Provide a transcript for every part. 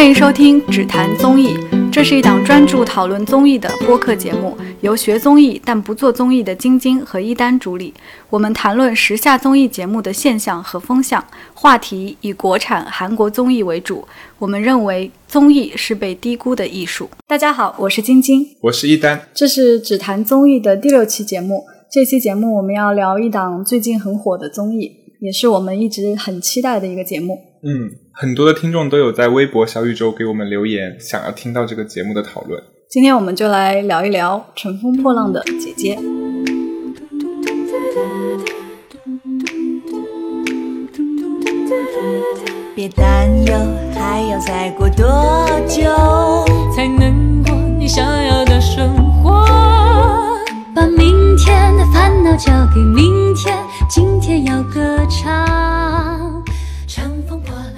欢迎收听《只谈综艺》，这是一档专注讨论综艺的播客节目，由学综艺但不做综艺的晶晶和一丹主理。我们谈论时下综艺节目的现象和风向，话题以国产、韩国综艺为主。我们认为综艺是被低估的艺术。大家好，我是晶晶，我是一丹，这是《只谈综艺》的第六期节目。这期节目我们要聊一档最近很火的综艺，也是我们一直很期待的一个节目。嗯，很多的听众都有在微博、小宇宙给我们留言，想要听到这个节目的讨论。今天我们就来聊一聊《乘风破浪的姐姐》。别担忧，还要再过多久才能过你想要的生活？把明天的烦恼交给明天，今天要歌唱。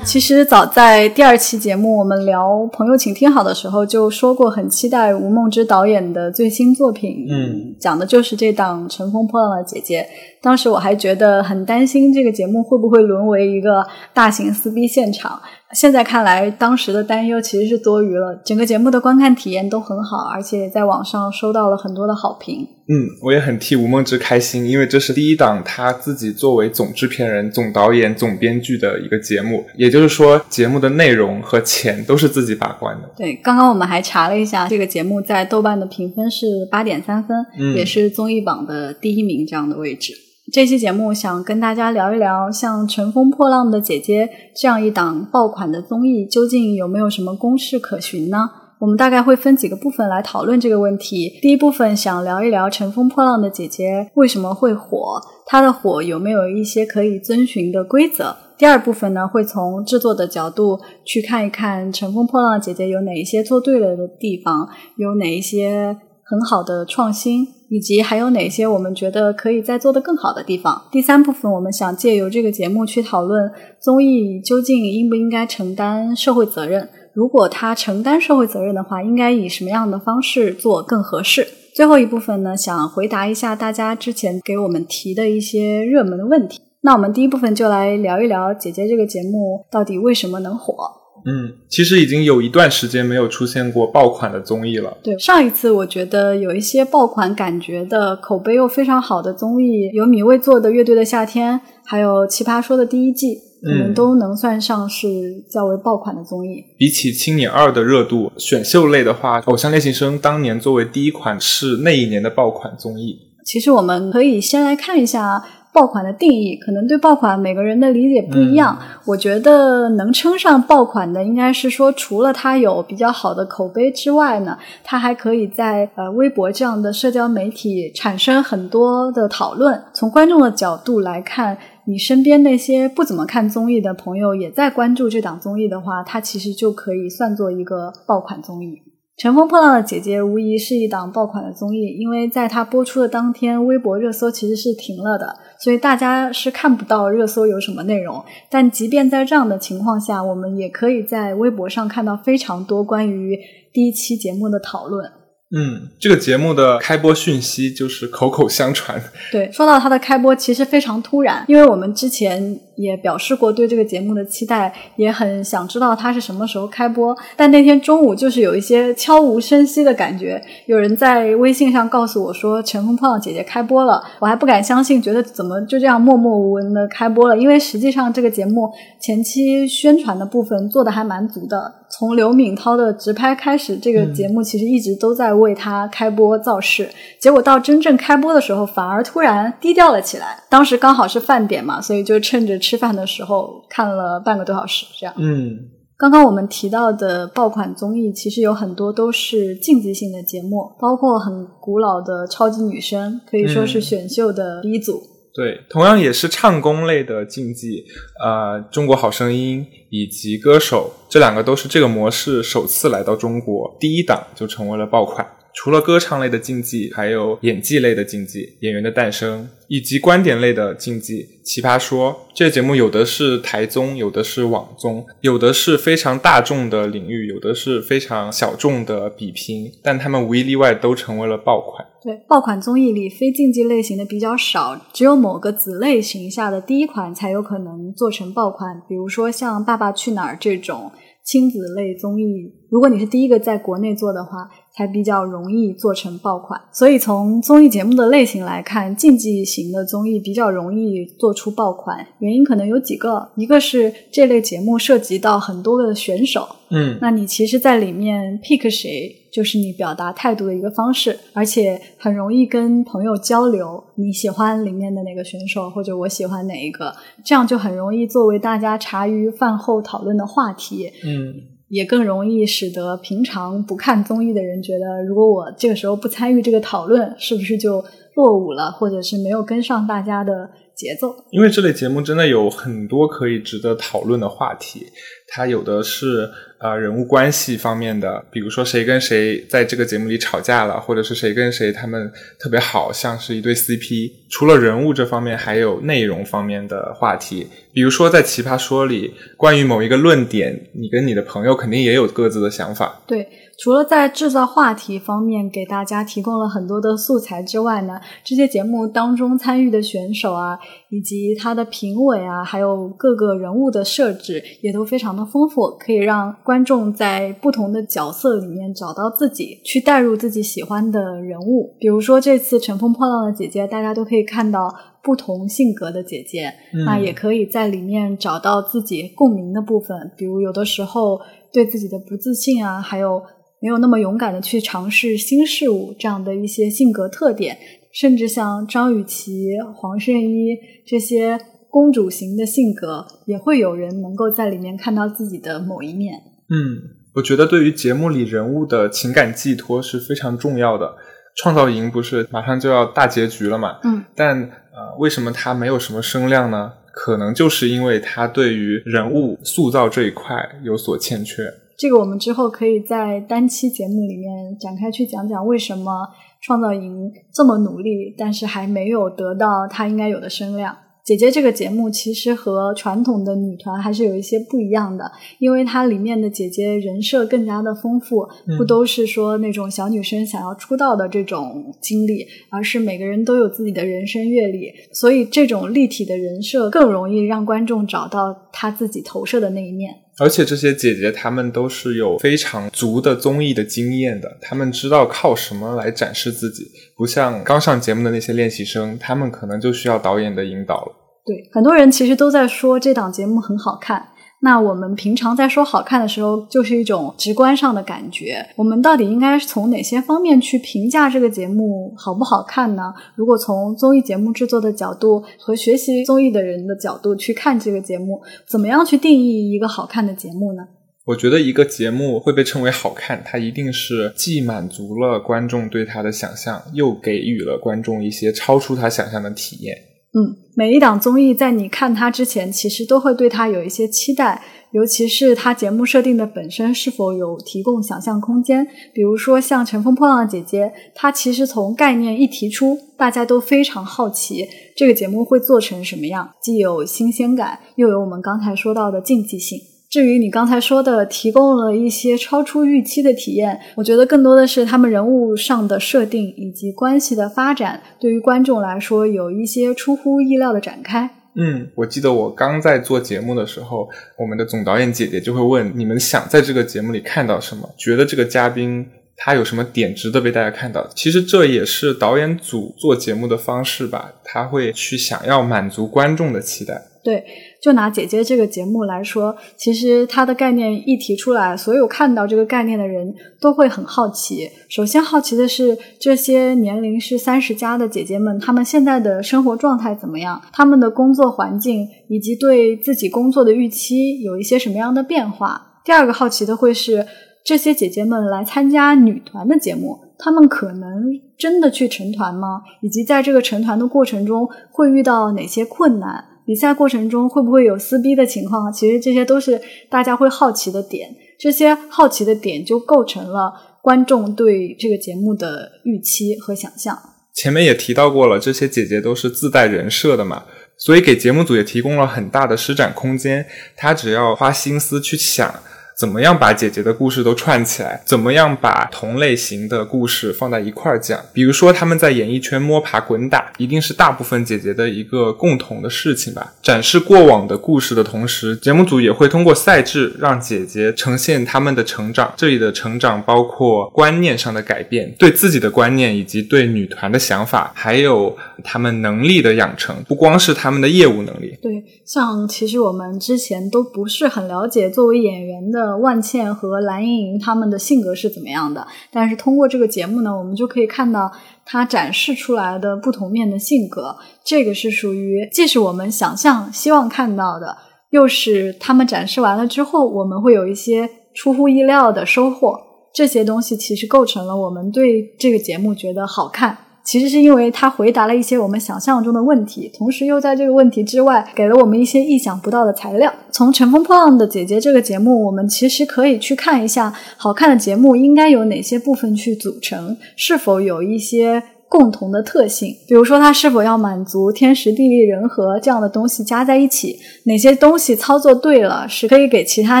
其实早在第二期节目我们聊《朋友请听好》的时候就说过，很期待吴梦之导演的最新作品。嗯，讲的就是这档《乘风破浪的姐姐》。当时我还觉得很担心这个节目会不会沦为一个大型撕逼现场。现在看来，当时的担忧其实是多余了。整个节目的观看体验都很好，而且在网上收到了很多的好评。嗯，我也很替吴梦之开心，因为这是第一档他自己作为总制片人、总导演、总编剧的一个节目，也就是说，节目的内容和钱都是自己把关的。对，刚刚我们还查了一下，这个节目在豆瓣的评分是八点三分，嗯也是综艺榜的第一名这样的位置。这期节目想跟大家聊一聊，像《乘风破浪的姐姐》这样一档爆款的综艺，究竟有没有什么公式可循呢？我们大概会分几个部分来讨论这个问题。第一部分想聊一聊《乘风破浪的姐姐》为什么会火，它的火有没有一些可以遵循的规则。第二部分呢，会从制作的角度去看一看《乘风破浪的姐姐》有哪一些做对了的地方，有哪一些很好的创新，以及还有哪些我们觉得可以再做得更好的地方。第三部分，我们想借由这个节目去讨论综艺究竟应不应该承担社会责任。如果它承担社会责任的话，应该以什么样的方式做更合适？最后一部分呢，想回答一下大家之前给我们提的一些热门的问题。那我们第一部分就来聊一聊《姐姐》这个节目到底为什么能火。嗯，其实已经有一段时间没有出现过爆款的综艺了。对，上一次我觉得有一些爆款感觉的、口碑又非常好的综艺，有米未做的《乐队的夏天》，还有《奇葩说》的第一季，可能嗯都能算上是较为爆款的综艺。比起《青你二》的热度，选秀类的话，《偶像练习生》当年作为第一款是那一年的爆款综艺。其实我们可以先来看一下爆款的定义，可能对爆款每个人的理解不一样。我觉得能称上爆款的，应该是说除了它有比较好的口碑之外呢，它还可以在呃微博这样的社交媒体产生很多的讨论。从观众的角度来看，你身边那些不怎么看综艺的朋友也在关注这档综艺的话，它其实就可以算作一个爆款综艺。《乘风破浪的姐姐》无疑是一档爆款的综艺，因为在它播出的当天，微博热搜其实是停了的，所以大家是看不到热搜有什么内容。但即便在这样的情况下，我们也可以在微博上看到非常多关于第一期节目的讨论。嗯，这个节目的开播讯息就是口口相传。对，说到它的开播，其实非常突然，因为我们之前也表示过对这个节目的期待，也很想知道它是什么时候开播。但那天中午就是有一些悄无声息的感觉，有人在微信上告诉我说《乘风破浪姐姐》开播了，我还不敢相信，觉得怎么就这样默默无闻的开播了？因为实际上这个节目前期宣传的部分做的还蛮足的，从刘敏涛的直拍开始，这个节目其实一直都在为他开播造势。结果到真正开播的时候，反而突然低调了起来。当时刚好是饭点嘛，所以就趁着吃饭的时候看了半个多小时。这样，嗯，刚刚我们提到的爆款综艺，其实有很多都是竞技性的节目，包括很古老的《超级女声》，可以说是嗯选秀的鼻祖。对，同样也是唱功类的竞技，呃，中国好声音以及歌手这两个都是这个模式首次来到中国，第一档就成为了爆款。除了歌唱类的竞技，还有演技类的竞技，《演员的诞生》，以及观点类的竞技，《奇葩说》。这个节目有的是台综，有的是网综，有的是非常大众的领域，有的是非常小众的比拼，但他们无一例外都成为了爆款。对，爆款综艺里非竞技类型的比较少，只有某个子类型下的第一款才有可能做成爆款。比如说像《爸爸去哪儿》这种亲子类综艺，如果你是第一个在国内做的话，才比较容易做成爆款。所以从综艺节目的类型来看，竞技型的综艺比较容易做出爆款，原因可能有几个，一个是这类节目涉及到很多个选手，嗯，那你其实，在里面 pick 谁，就是你表达态度的一个方式，而且很容易跟朋友交流。你喜欢里面的哪个选手，或者我喜欢哪一个，这样就很容易作为大家茶余饭后讨论的话题。嗯，也更容易使得平常不看综艺的人觉得，如果我这个时候不参与这个讨论，是不是就落伍了，或者是没有跟上大家的节奏？因为这类节目真的有很多可以值得讨论的话题，它有的是呃人物关系方面的，比如说谁跟谁在这个节目里吵架了，或者是谁跟谁他们特别好，像是一对 CP。除了人物这方面，还有内容方面的话题，比如说在《奇葩说》里，关于某一个论点，你跟你的朋友肯定也有各自的想法。对，除了在制造话题方面给大家提供了很多的素材之外呢，这些节目当中参与的选手啊，以及他的评委啊，还有各个人物的设置也都非常的丰富，可以让观众在不同的角色里面找到自己，去带入自己喜欢的人物。比如说这次《乘风破浪的姐姐》，大家都可以看到不同性格的姐姐，嗯那也可以在里面找到自己共鸣的部分，比如有的时候对自己的不自信啊，还有没有那么勇敢的去尝试新事物这样的一些性格特点，甚至像张雨绮、黄圣依这些公主型的性格，也会有人能够在里面看到自己的某一面。嗯，我觉得对于节目里人物的情感寄托是非常重要的。创造营不是马上就要大结局了嘛？嗯，但呃，为什么它没有什么声量呢？可能就是因为他对于人物塑造这一块有所欠缺。这个我们之后可以在单期节目里面展开去讲讲为什么创造营这么努力，但是还没有得到他应该有的声量。姐姐这个节目其实和传统的女团还是有一些不一样的，因为它里面的姐姐人设更加的丰富，不都是说那种小女生想要出道的这种经历，而是每个人都有自己的人生阅历，所以这种立体的人设更容易让观众找到他自己投射的那一面。而且这些姐姐她们都是有非常足的综艺的经验的，她们知道靠什么来展示自己，不像刚上节目的那些练习生，她们可能就需要导演的引导了。对，很多人其实都在说这档节目很好看。那我们平常在说好看的时候，就是一种直观上的感觉。我们到底应该从哪些方面去评价这个节目好不好看呢？如果从综艺节目制作的角度和学习综艺的人的角度去看这个节目，怎么样去定义一个好看的节目呢？我觉得一个节目会被称为好看，它一定是既满足了观众对它的想象，又给予了观众一些超出他想象的体验。嗯，每一档综艺在你看它之前，其实都会对它有一些期待，尤其是它节目设定的本身是否有提供想象空间。比如说像《乘风破浪的姐姐》，它其实从概念一提出，大家都非常好奇这个节目会做成什么样，既有新鲜感，又有我们刚才说到的竞技性。至于你刚才说的提供了一些超出预期的体验，我觉得更多的是他们人物上的设定以及关系的发展，对于观众来说有一些出乎意料的展开。嗯，我记得我刚在做节目的时候，我们的总导演姐姐就会问你们想在这个节目里看到什么，觉得这个嘉宾他有什么点值得被大家看到。其实这也是导演组做节目的方式吧，他会去想要满足观众的期待。对，就拿姐姐这个节目来说，其实它的概念一提出来，所有看到这个概念的人都会很好奇。首先好奇的是，这些年龄是三十加的姐姐们，她们现在的生活状态怎么样？她们的工作环境以及对自己工作的预期有一些什么样的变化？第二个好奇的会是，这些姐姐们来参加女团的节目，她们可能真的去成团吗？以及在这个成团的过程中会遇到哪些困难？比赛过程中会不会有撕逼的情况？其实这些都是大家会好奇的点，这些好奇的点就构成了观众对这个节目的预期和想象。前面也提到过了，这些姐姐都是自带人设的嘛，所以给节目组也提供了很大的施展空间。她只要花心思去想怎么样把姐姐的故事都串起来？怎么样把同类型的故事放在一块儿讲？比如说他们在演艺圈摸爬滚打，一定是大部分姐姐的一个共同的事情吧。展示过往的故事的同时，节目组也会通过赛制让姐姐呈现他们的成长。这里的成长包括观念上的改变，对自己的观念以及对女团的想法，还有他们能力的养成，不光是他们的业务能力。对，像其实我们之前都不是很了解作为演员的万茜和蓝盈莹他们的性格是怎么样的，但是通过这个节目呢，我们就可以看到她展示出来的不同面的性格。这个是属于既是我们想象、希望看到的，又是他们展示完了之后，我们会有一些出乎意料的收获。这些东西其实构成了我们对这个节目觉得好看。其实是因为他回答了一些我们想象中的问题，同时又在这个问题之外给了我们一些意想不到的材料。从《乘风破浪的姐姐》这个节目，我们其实可以去看一下，好看的节目应该有哪些部分去组成，是否有一些。共同的特性，比如说它是否要满足天时地利人和这样的东西加在一起，哪些东西操作对了是可以给其他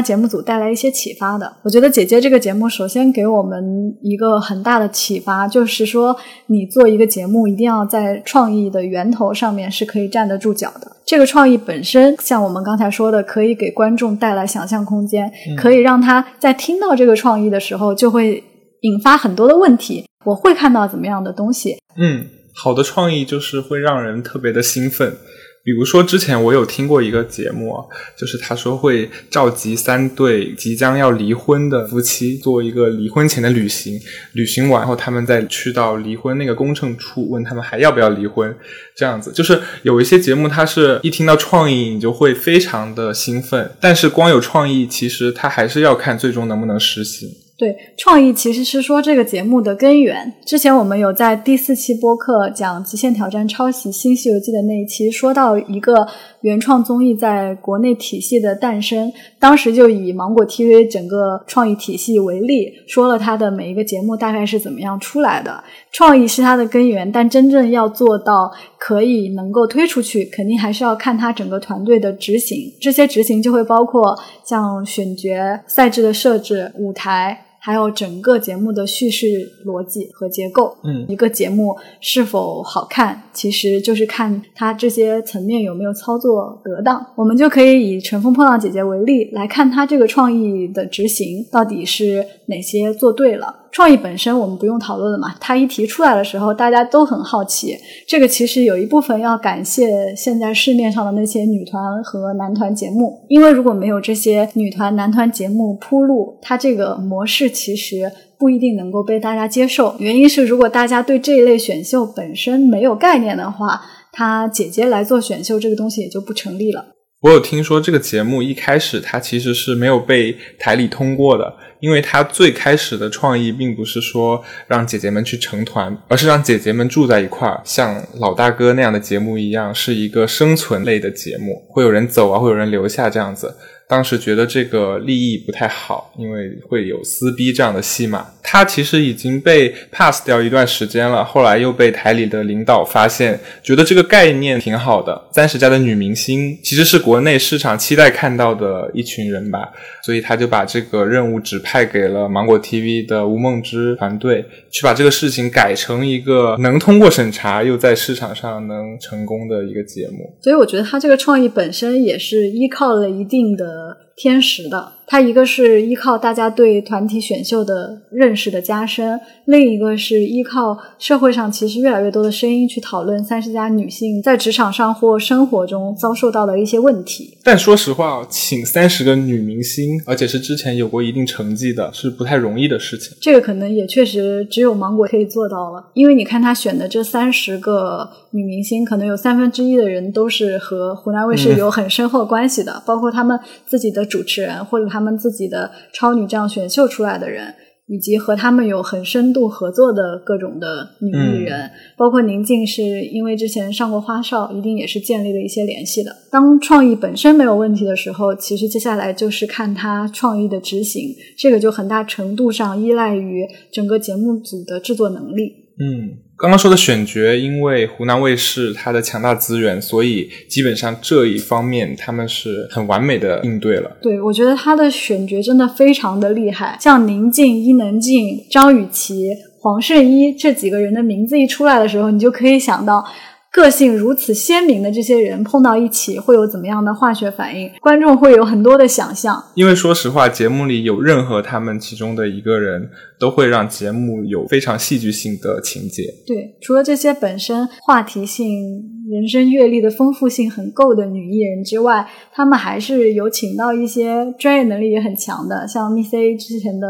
节目组带来一些启发的。我觉得姐姐这个节目首先给我们一个很大的启发，就是说你做一个节目一定要在创意的源头上面是可以站得住脚的。这个创意本身，像我们刚才说的，可以给观众带来想象空间，可以让他在听到这个创意的时候就会引发很多的问题。我会看到怎么样的东西？嗯，好的创意就是会让人特别的兴奋。比如说，之前我有听过一个节目，就是他说会召集三对即将要离婚的夫妻做一个离婚前的旅行，旅行完后他们再去到离婚那个公证处，问他们还要不要离婚。这样子，就是有一些节目，它是一听到创意，你就会非常的兴奋。但是光有创意，其实它还是要看最终能不能实行。对，创意其实是说这个节目的根源。之前我们有在第四期播客讲《极限挑战》抄袭《新西游记》的那一期，说到一个原创综艺在国内体系的诞生，当时就以芒果 TV 整个创意体系为例，说了它的每一个节目大概是怎么样出来的。创意是它的根源，但真正要做到可以能够推出去，肯定还是要看它整个团队的执行。这些执行就会包括像选角、赛制的设置、舞台。还有整个节目的叙事逻辑和结构，嗯，一个节目是否好看，其实就是看它这些层面有没有操作得当。我们就可以以《乘风破浪姐姐》为例，来看它这个创意的执行到底是哪些做对了。创意本身我们不用讨论了嘛，它一提出来的时候，大家都很好奇。这个其实有一部分要感谢现在市面上的那些女团和男团节目，因为如果没有这些女团、男团节目铺路，它这个模式其实不一定能够被大家接受。原因是，如果大家对这一类选秀本身没有概念的话，他姐姐来做选秀这个东西也就不成立了。我有听说这个节目一开始它其实是没有被台里通过的。因为他最开始的创意并不是说让姐姐们去成团，而是让姐姐们住在一块儿，像老大哥那样的节目一样，是一个生存类的节目，会有人走啊，会有人留下这样子。当时觉得这个利益不太好，因为会有撕逼这样的戏码。他其实已经被 pass 掉一段时间了，后来又被台里的领导发现，觉得这个概念挺好的。三十家的女明星其实是国内市场期待看到的一群人吧，所以他就把这个任务指派给了芒果 TV 的吴梦之团队，去把这个事情改成一个能通过审查又在市场上能成功的一个节目。所以我觉得他这个创意本身也是依靠了一定的。the 天时的，它一个是依靠大家对团体选秀的认识的加深，另一个是依靠社会上其实越来越多的声音去讨论三十加女性在职场上或生活中遭受到的一些问题。但说实话，请三十个女明星，而且是之前有过一定成绩的，是不太容易的事情。这个可能也确实只有芒果可以做到了，因为你看他选的这三十个女明星，可能有三分之一的人都是和湖南卫视有很深厚关系的，包括他们自己的。主持人或者他们自己的超女这样选秀出来的人，以及和他们有很深度合作的各种的女艺人，包括宁静，是因为之前上过花少，一定也是建立了一些联系的。当创意本身没有问题的时候，其实接下来就是看他创意的执行，这个就很大程度上依赖于整个节目组的制作能力。嗯。刚刚说的选角，因为湖南卫视它的强大资源，所以基本上这一方面他们是很完美的应对了。对，我觉得他的选角真的非常的厉害，像宁静、伊能静、张雨绮、黄圣依这几个人的名字一出来的时候，你就可以想到。个性如此鲜明的这些人碰到一起会有怎么样的化学反应？观众会有很多的想象。因为说实话，节目里有任何他们其中的一个人，都会让节目有非常戏剧性的情节。对，除了这些本身话题性、人生阅历的丰富性很够的女艺人之外，他们还是有请到一些专业能力也很强的，像 Miss A 之前的。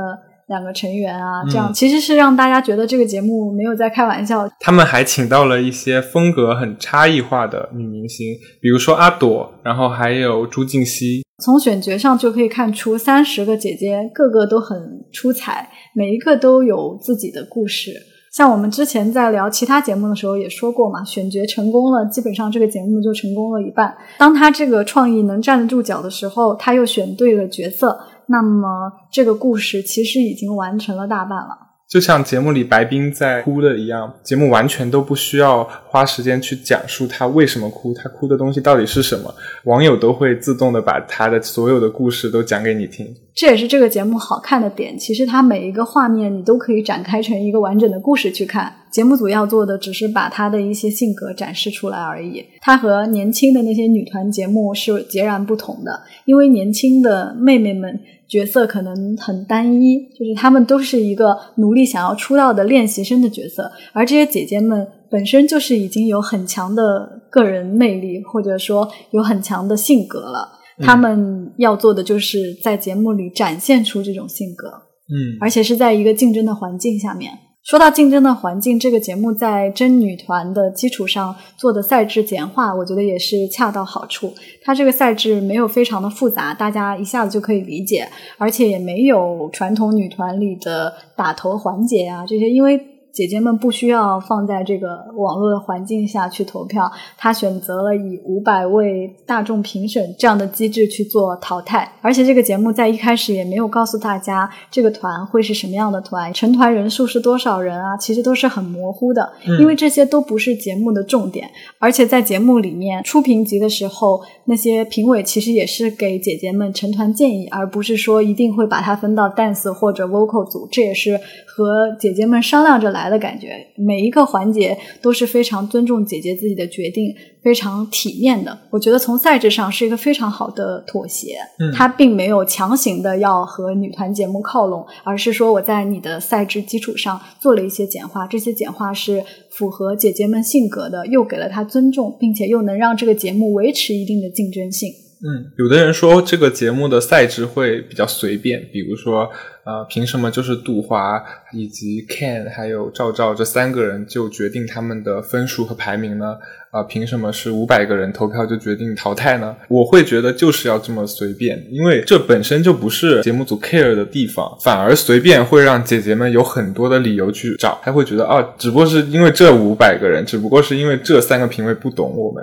两个成员啊，这样其实是让大家觉得这个节目没有在开玩笑。他们还请到了一些风格很差异化的女明星，比如说阿朵，然后还有朱婧汐。从选角上就可以看出，三十个姐姐个个都很出彩，每一个都有自己的故事。像我们之前在聊其他节目的时候也说过嘛，选角成功了，基本上这个节目就成功了一半。当他这个创意能站得住脚的时候，他又选对了角色。那么这个故事其实已经完成了大半了，就像节目里白冰在哭的一样，节目完全都不需要花时间去讲述他为什么哭，他哭的东西到底是什么，网友都会自动的把他的所有的故事都讲给你听。这也是这个节目好看的点，其实它每一个画面你都可以展开成一个完整的故事去看。节目组要做的只是把他的一些性格展示出来而已。他和年轻的那些女团节目是截然不同的，因为年轻的妹妹们角色可能很单一，就是他们都是一个努力想要出道的练习生的角色，而这些姐姐们本身就是已经有很强的个人魅力，或者说有很强的性格了。他们要做的就是在节目里展现出这种性格，嗯，而且是在一个竞争的环境下面。说到竞争的环境，这个节目在真女团的基础上做的赛制简化，我觉得也是恰到好处。它这个赛制没有非常的复杂，大家一下子就可以理解，而且也没有传统女团里的打头环节啊这些，因为。姐姐们不需要放在这个网络的环境下去投票，她选择了以五百位大众评审这样的机制去做淘汰。而且这个节目在一开始也没有告诉大家这个团会是什么样的团，成团人数是多少人啊，其实都是很模糊的，因为这些都不是节目的重点。而且在节目里面初评级的时候，那些评委其实也是给姐姐们成团建议，而不是说一定会把它分到 dance 或者 vocal 组，这也是和姐姐们商量着来。来的感觉，每一个环节都是非常尊重姐姐自己的决定，非常体面的。我觉得从赛制上是一个非常好的妥协。嗯，他并没有强行的要和女团节目靠拢，而是说我在你的赛制基础上做了一些简化，这些简化是符合姐姐们性格的，又给了她尊重，并且又能让这个节目维持一定的竞争性。嗯，有的人说这个节目的赛制会比较随便，比如说，呃，凭什么就是杜华以及 Ken 还有赵赵这三个人就决定他们的分数和排名呢？啊，凭什么是五百个人投票就决定淘汰呢？我会觉得就是要这么随便，因为这本身就不是节目组 care 的地方，反而随便会让姐姐们有很多的理由去找，还会觉得啊，只不过是因为这五百个人，只不过是因为这三个评委不懂我们。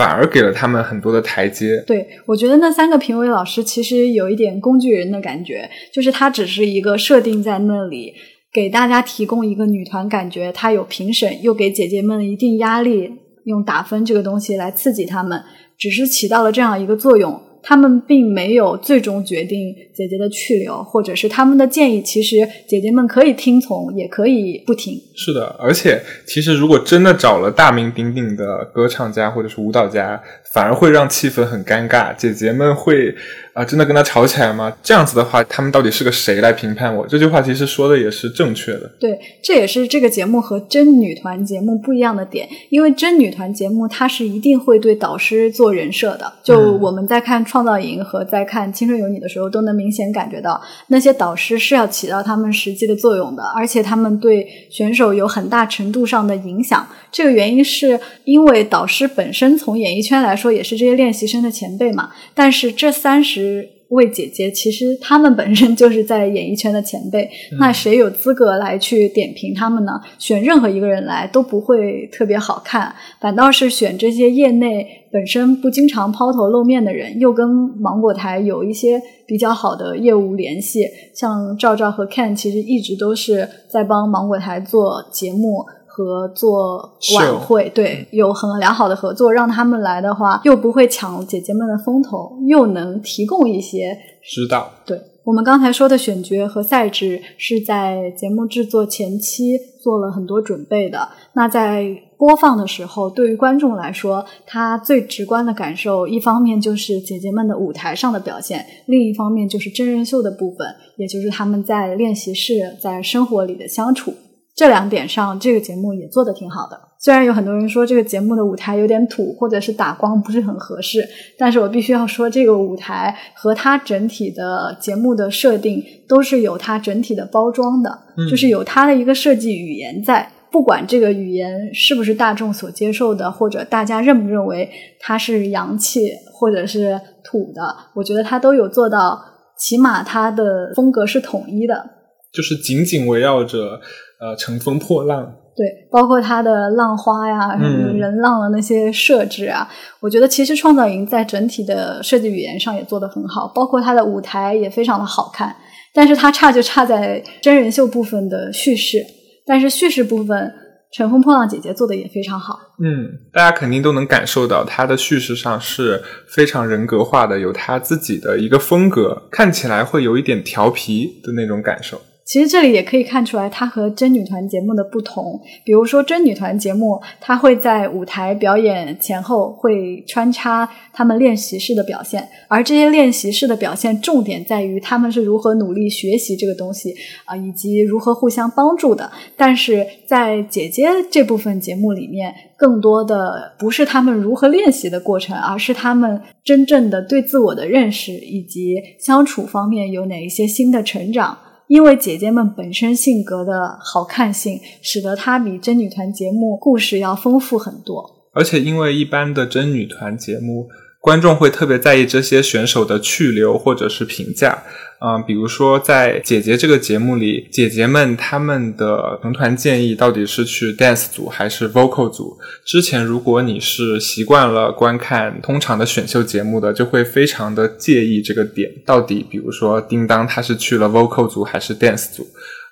反而给了他们很多的台阶。对，我觉得那三个评委老师其实有一点工具人的感觉，就是他只是一个设定在那里，给大家提供一个女团感觉，他有评审，又给姐姐们一定压力，用打分这个东西来刺激他们，只是起到了这样一个作用。他们并没有最终决定姐姐的去留，或者是他们的建议，其实姐姐们可以听从，也可以不听。是的，而且其实如果真的找了大名鼎鼎的歌唱家或者是舞蹈家，反而会让气氛很尴尬，姐姐们会。啊，真的跟他吵起来吗？这样子的话，他们到底是个谁来评判我？这句话其实说的也是正确的。对，这也是这个节目和真女团节目不一样的点。因为真女团节目，它是一定会对导师做人设的。就我们在看《创造营》和在看《青春有你》的时候，都能明明显感觉到那些导师是要起到他们实际的作用的，而且他们对选手有很大程度上的影响。这个原因是因为导师本身从演艺圈来说也是这些练习生的前辈嘛，但是这三十。位姐姐，其实他们本身就是在演艺圈的前辈，那谁有资格来去点评他们呢？选任何一个人来都不会特别好看，反倒是选这些业内本身不经常抛头露面的人，又跟芒果台有一些比较好的业务联系，像赵赵和 Ken，其实一直都是在帮芒果台做节目。和做晚会，对，有很良好的合作，让他们来的话，又不会抢姐姐们的风头，又能提供一些指导。对我们刚才说的选角和赛制是在节目制作前期做了很多准备的。那在播放的时候，对于观众来说，他最直观的感受，一方面就是姐姐们的舞台上的表现，另一方面就是真人秀的部分，也就是他们在练习室、在生活里的相处。这两点上，这个节目也做得挺好的。虽然有很多人说这个节目的舞台有点土，或者是打光不是很合适，但是我必须要说，这个舞台和它整体的节目的设定都是有它整体的包装的，就是有它的一个设计语言在。不管这个语言是不是大众所接受的，或者大家认不认为它是洋气或者是土的，我觉得它都有做到，起码它的风格是统一的。就是紧紧围绕着呃乘风破浪，对，包括它的浪花呀、嗯人浪的那些设置啊，我觉得其实创造营在整体的设计语言上也做得很好，包括它的舞台也非常的好看。但是它差就差在真人秀部分的叙事，但是叙事部分，乘风破浪姐姐做的也非常好。嗯，大家肯定都能感受到她的叙事上是非常人格化的，有她自己的一个风格，看起来会有一点调皮的那种感受。其实这里也可以看出来，它和真女团节目的不同。比如说，真女团节目，它会在舞台表演前后会穿插他们练习室的表现，而这些练习室的表现重点在于他们是如何努力学习这个东西啊、以及如何互相帮助的。但是在姐姐这部分节目里面，更多的不是他们如何练习的过程，而是他们真正的对自我的认识以及相处方面有哪一些新的成长。因为姐姐们本身性格的好看性，使得她比真女团节目故事要丰富很多。而且因为一般的真女团节目，观众会特别在意这些选手的去留或者是评价。嗯、比如说在姐姐这个节目里，姐姐们她们的成团建议到底是去 dance 组还是 vocal 组？之前如果你是习惯了观看通常的选秀节目的，就会非常的介意这个点，到底比如说叮当她是去了 vocal 组还是 dance 组？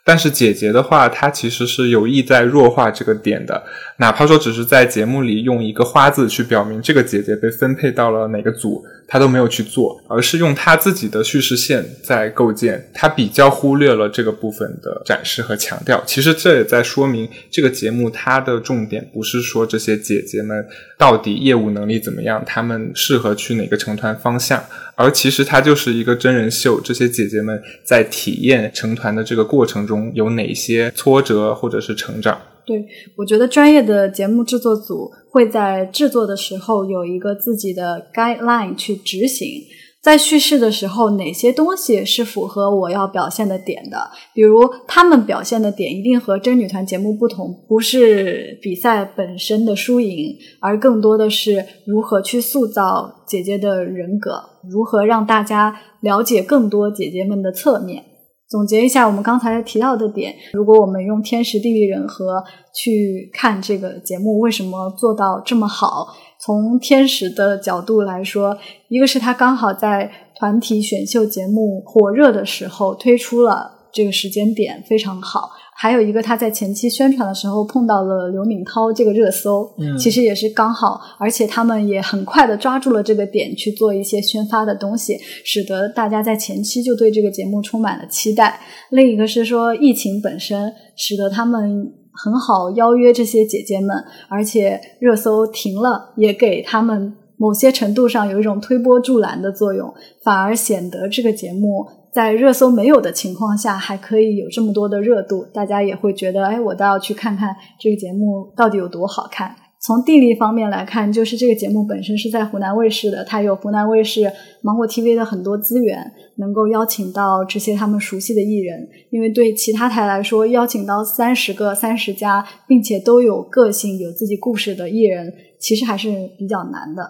但是姐姐的话，她其实是有意在弱化这个点的，哪怕说只是在节目里用一个花字去表明这个姐姐被分配到了哪个组，她都没有去做，而是用她自己的叙事线在构建，她比较忽略了这个部分的展示和强调。其实这也在说明这个节目它的重点不是说这些姐姐们到底业务能力怎么样，她们适合去哪个成团方向，而其实它就是一个真人秀，这些姐姐们在体验成团的这个过程中有哪些挫折或者是成长。对，我觉得专业的节目制作组会在制作的时候有一个自己的 guideline 去执行。在叙事的时候，哪些东西是符合我要表现的点的？比如他们表现的点一定和真女团节目不同，不是比赛本身的输赢，而更多的是如何去塑造姐姐的人格，如何让大家了解更多姐姐们的侧面。总结一下我们刚才提到的点，如果我们用天时地利人和去看这个节目为什么做到这么好，从天时的角度来说，一个是它刚好在团体选秀节目火热的时候推出了这个时间点非常好，还有一个他在前期宣传的时候碰到了刘敏涛这个热搜，嗯其实也是刚好，而且他们也很快的抓住了这个点去做一些宣发的东西，使得大家在前期就对这个节目充满了期待。另一个是说疫情本身使得他们很好邀约这些姐姐们，而且热搜停了，也给他们某些程度上有一种推波助澜的作用，反而显得这个节目在热搜没有的情况下，还可以有这么多的热度，大家也会觉得，哎，我倒要去看看这个节目到底有多好看。从地理方面来看，就是这个节目本身是在湖南卫视的，它有湖南卫视、芒果 TV 的很多资源，能够邀请到这些他们熟悉的艺人。因为对其他台来说，邀请到三十个、三十家，并且都有个性、有自己故事的艺人，其实还是比较难的。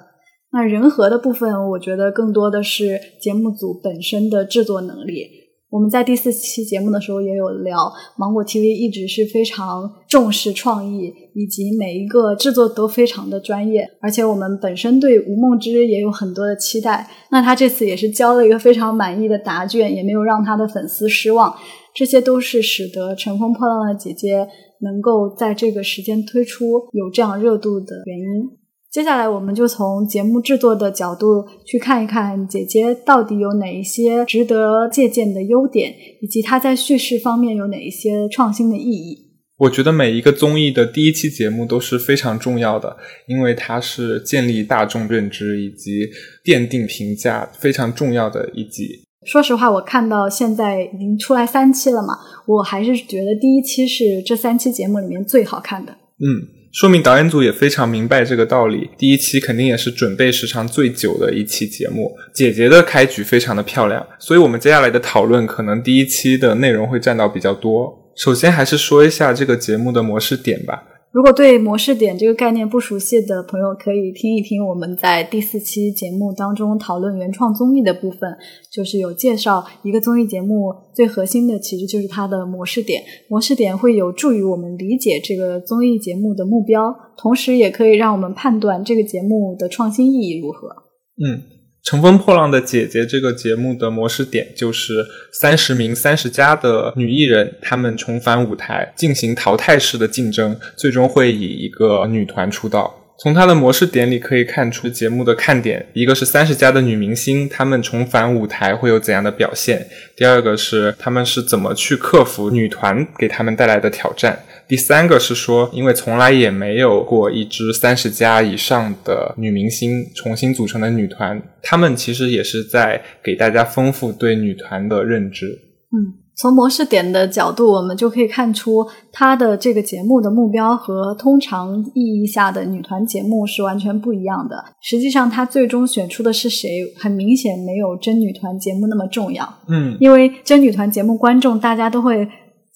那人和的部分，我觉得更多的是节目组本身的制作能力。我们在第四期节目的时候也有聊，芒果 TV 一直是非常重视创意，以及每一个制作都非常的专业。而且我们本身对吴梦之也有很多的期待。那他这次也是交了一个非常满意的答卷，也没有让他的粉丝失望。这些都是使得《乘风破浪的姐姐》能够在这个时间推出有这样热度的原因。接下来，我们就从节目制作的角度去看一看姐姐到底有哪一些值得借鉴的优点，以及她在叙事方面有哪一些创新的意义。我觉得每一个综艺的第一期节目都是非常重要的，因为它是建立大众认知以及奠定评价非常重要的一集。说实话，我看到现在已经出来三期了嘛，我还是觉得第一期是这三期节目里面最好看的。嗯。说明导演组也非常明白这个道理。第一期肯定也是准备时长最久的一期节目，姐姐的开局非常的漂亮，所以我们接下来的讨论可能第一期的内容会占到比较多。首先还是说一下这个节目的模式点吧。如果对模式点这个概念不熟悉的朋友，可以听一听我们在第四期节目当中讨论原创综艺的部分，就是有介绍一个综艺节目最核心的其实就是它的模式点，模式点会有助于我们理解这个综艺节目的目标，同时也可以让我们判断这个节目的创新意义如何。嗯。《乘风破浪的姐姐》这个节目的模式点就是三十名三十加的女艺人，她们重返舞台进行淘汰式的竞争，最终会以一个女团出道。从它的模式点里可以看出节目的看点，一个是三十加的女明星，她们重返舞台会有怎样的表现；第二个是她们是怎么去克服女团给她们带来的挑战。第三个是说，因为从来也没有过一支三十加以上的女明星重新组成的女团，她们其实也是在给大家丰富对女团的认知。嗯，从模式点的角度，我们就可以看出，它的这个节目的目标和通常意义下的女团节目是完全不一样的。实际上，它最终选出的是谁，很明显没有真女团节目那么重要。嗯，因为真女团节目观众大家都会。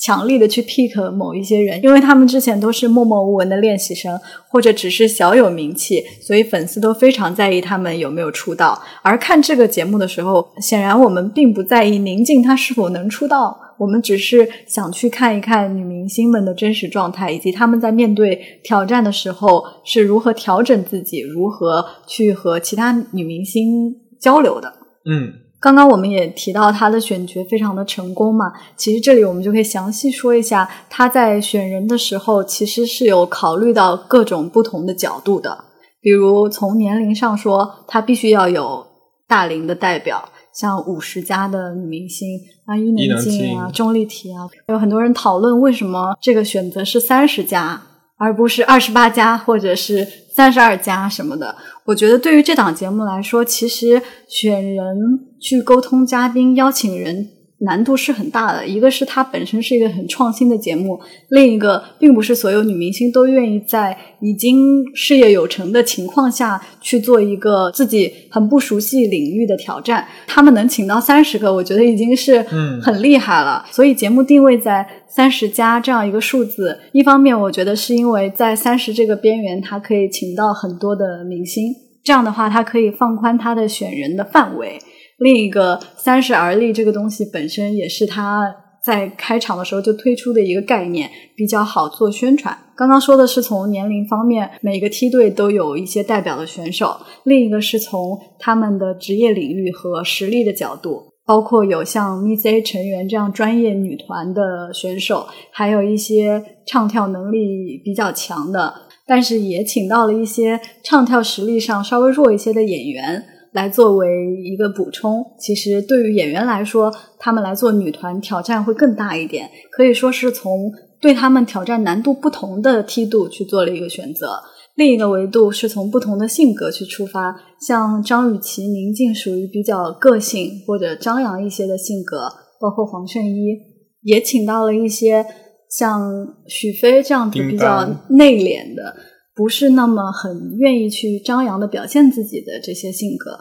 强力的去 pick 某一些人，因为他们之前都是默默无闻的练习生，或者只是小有名气，所以粉丝都非常在意他们有没有出道。而看这个节目的时候，显然我们并不在意宁静她是否能出道，我们只是想去看一看女明星们的真实状态，以及他们在面对挑战的时候是如何调整自己，如何去和其他女明星交流的。嗯。刚刚我们也提到他的选角非常的成功嘛，其实这里我们就可以详细说一下，他在选人的时候其实是有考虑到各种不同的角度的，比如从年龄上说，他必须要有大龄的代表，像五十加的女明星啊，伊能静啊，钟丽缇啊，有很多人讨论为什么这个选择是三十加，而不是二十八加或者是三十二加什么的。我觉得对于这档节目来说，其实选人。去沟通嘉宾、邀请人难度是很大的。一个是它本身是一个很创新的节目，另一个并不是所有女明星都愿意在已经事业有成的情况下去做一个自己很不熟悉领域的挑战。他们能请到三十个，我觉得已经是很厉害了。所以节目定位在三十加这样一个数字，一方面我觉得是因为在三十这个边缘，它可以请到很多的明星，这样的话它可以放宽它的选人的范围。另一个三十而立这个东西本身也是他在开场的时候就推出的一个概念，比较好做宣传。刚刚说的是从年龄方面，每个梯队都有一些代表的选手；另一个是从他们的职业领域和实力的角度，包括有像 Miss A 成员这样专业女团的选手，还有一些唱跳能力比较强的，但是也请到了一些唱跳实力上稍微弱一些的演员。来作为一个补充，其实对于演员来说，他们来做女团挑战会更大一点，可以说是从对他们挑战难度不同的梯度去做了一个选择。另一个维度是从不同的性格去出发，像张雨绮、宁静属于比较个性或者张扬一些的性格，包括黄圣依也请到了一些像许飞这样子比较内敛的。不是那么很愿意去张扬的表现自己的这些性格，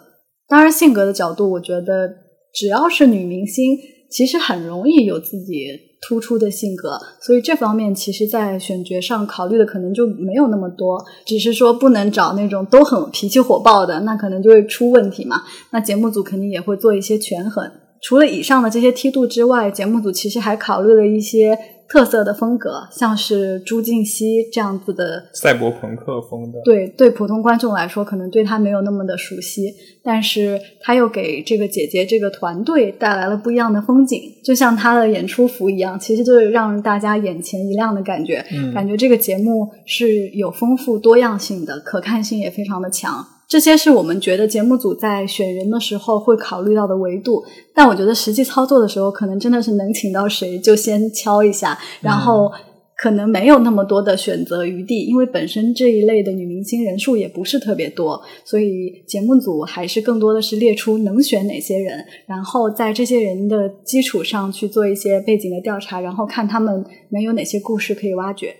当然性格的角度，我觉得只要是女明星，其实很容易有自己突出的性格，所以这方面其实在选角上考虑的可能就没有那么多，只是说不能找那种都很脾气火爆的，那可能就会出问题嘛。那节目组肯定也会做一些权衡。除了以上的这些梯度之外，节目组其实还考虑了一些特色的风格，像是朱婧汐这样子的赛博朋克风的，对对，普通观众来说，可能对他没有那么的熟悉，但是他又给这个姐姐这个团队带来了不一样的风景，就像他的演出服一样，其实就是让大家眼前一亮的感觉，嗯感觉这个节目是有丰富多样性的，可看性也非常的强。这些是我们觉得节目组在选人的时候会考虑到的维度，但我觉得实际操作的时候，可能真的是能请到谁就先敲一下，然后可能没有那么多的选择余地，因为本身这一类的女明星人数也不是特别多，所以节目组还是更多的是列出能选哪些人，然后在这些人的基础上去做一些背景的调查，然后看他们能有哪些故事可以挖掘。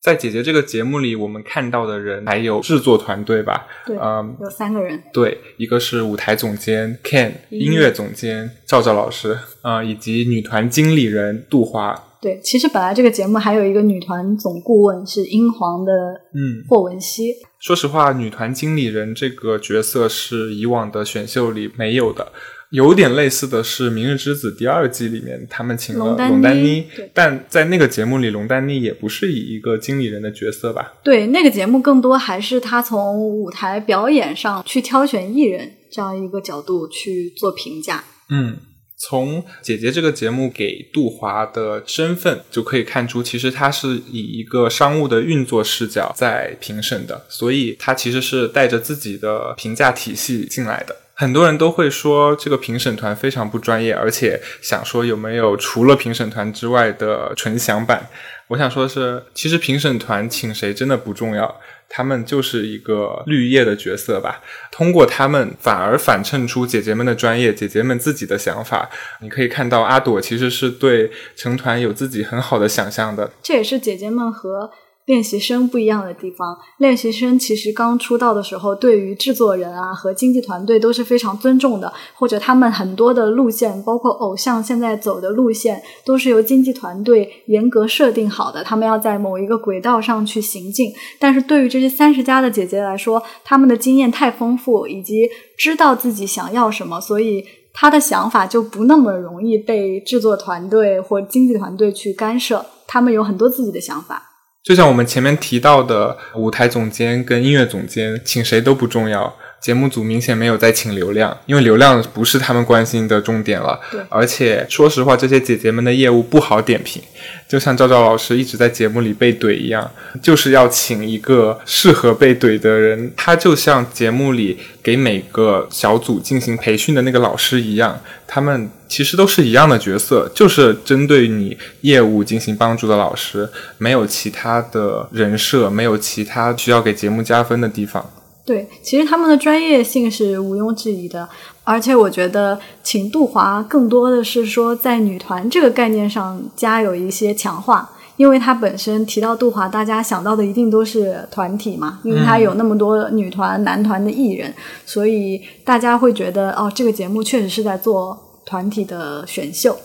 在姐姐这个节目里，我们看到的人还有制作团队吧，对，嗯，有三个人，对，一个是舞台总监 Ken，音乐总监赵赵老师，啊、以及女团经理人杜华，对，其实本来这个节目还有一个女团总顾问是英皇的嗯，霍汶希，说实话，女团经理人这个角色是以往的选秀里没有的。有点类似的是《明日之子》第二季里面，他们请了龙丹妮但在那个节目里，龙丹妮也不是以一个经理人的角色吧？对，那个节目更多还是他从舞台表演上去挑选艺人这样一个角度去做评价。嗯，从姐姐这个节目给杜华的身份就可以看出，其实他是以一个商务的运作视角在评审的，所以他其实是带着自己的评价体系进来的。很多人都会说这个评审团非常不专业，而且想说有没有除了评审团之外的纯享版。我想说的是，其实评审团请谁真的不重要，他们就是一个绿叶的角色吧。通过他们，反而反衬出姐姐们的专业，姐姐们自己的想法。你可以看到阿朵其实是对成团有自己很好的想象的。这也是姐姐们和练习生不一样的地方。练习生其实刚出道的时候，对于制作人啊和经纪团队都是非常尊重的，或者他们很多的路线，包括偶像现在走的路线，都是由经纪团队严格设定好的，他们要在某一个轨道上去行进。但是对于这些三十加的姐姐来说，她们的经验太丰富，以及知道自己想要什么，所以。她的想法就不那么容易被制作团队或经纪团队去干涉，他们有很多自己的想法。就像我们前面提到的，舞台总监跟音乐总监请谁都不重要。节目组明显没有在请流量，因为流量不是他们关心的重点了。对而且说实话，这些姐姐们的业务不好点评，就像赵赵老师一直在节目里被怼一样，就是要请一个适合被怼的人。他就像节目里给每个小组进行培训的那个老师一样，他们其实都是一样的角色，就是针对你业务进行帮助的老师，没有其他的人设，没有其他需要给节目加分的地方。对，其实他们的专业性是毋庸置疑的，而且我觉得请杜华更多的是说在女团这个概念上加有一些强化，因为他本身提到杜华，大家想到的一定都是团体嘛，因为他有那么多女团、男团的艺人，所以大家会觉得哦，这个节目确实是在做团体的选秀。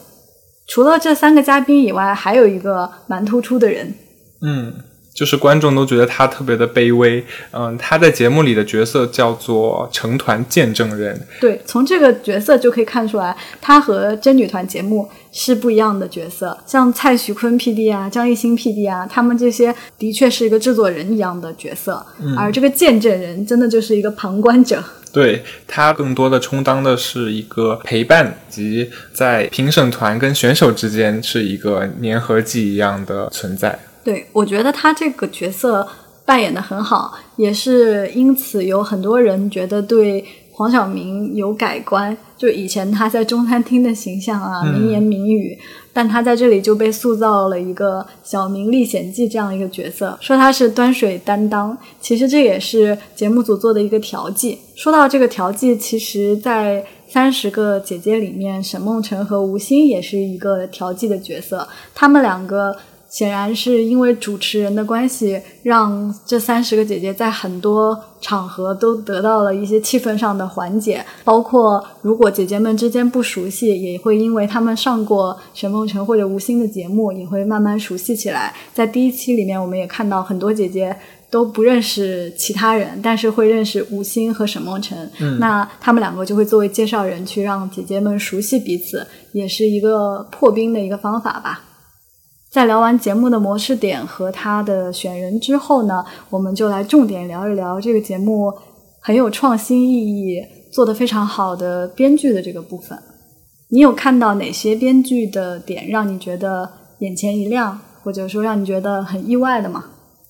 除了这三个嘉宾以外，还有一个蛮突出的人，嗯，就是观众都觉得他特别的卑微。嗯，他在节目里的角色叫做成团见证人。对，从这个角色就可以看出来，他和真女团节目是不一样的角色。像蔡徐坤 PD 啊、张艺兴 PD 啊，他们这些的确是一个制作人一样的角色，而这个见证人真的就是一个旁观者。对他更多的充当的是一个陪伴及在评审团跟选手之间是一个粘合剂一样的存在。对，我觉得他这个角色扮演的很好，也是因此有很多人觉得对黄晓明有改观。就以前他在中餐厅的形象啊，名言名语，但他在这里就被塑造了一个小明历险记这样一个角色，说他是端水担当。其实这也是节目组做的一个调剂。说到这个调剂，其实在三十个姐姐里面，沈梦辰和吴昕也是一个调剂的角色，他们两个。显然是因为主持人的关系，让这三十个姐姐在很多场合都得到了一些气氛上的缓解。包括如果姐姐们之间不熟悉，也会因为她们上过沈梦辰或者吴昕的节目，也会慢慢熟悉起来。在第一期里面，我们也看到很多姐姐都不认识其他人，但是会认识吴昕和沈梦辰。嗯那他们两个就会作为介绍人去让姐姐们熟悉彼此，也是一个破冰的一个方法吧。在聊完节目的模式点和它的选人之后呢，我们就来重点聊一聊这个节目很有创新意义、做得非常好的编剧的这个部分。你有看到哪些编剧的点让你觉得眼前一亮，或者说让你觉得很意外的吗？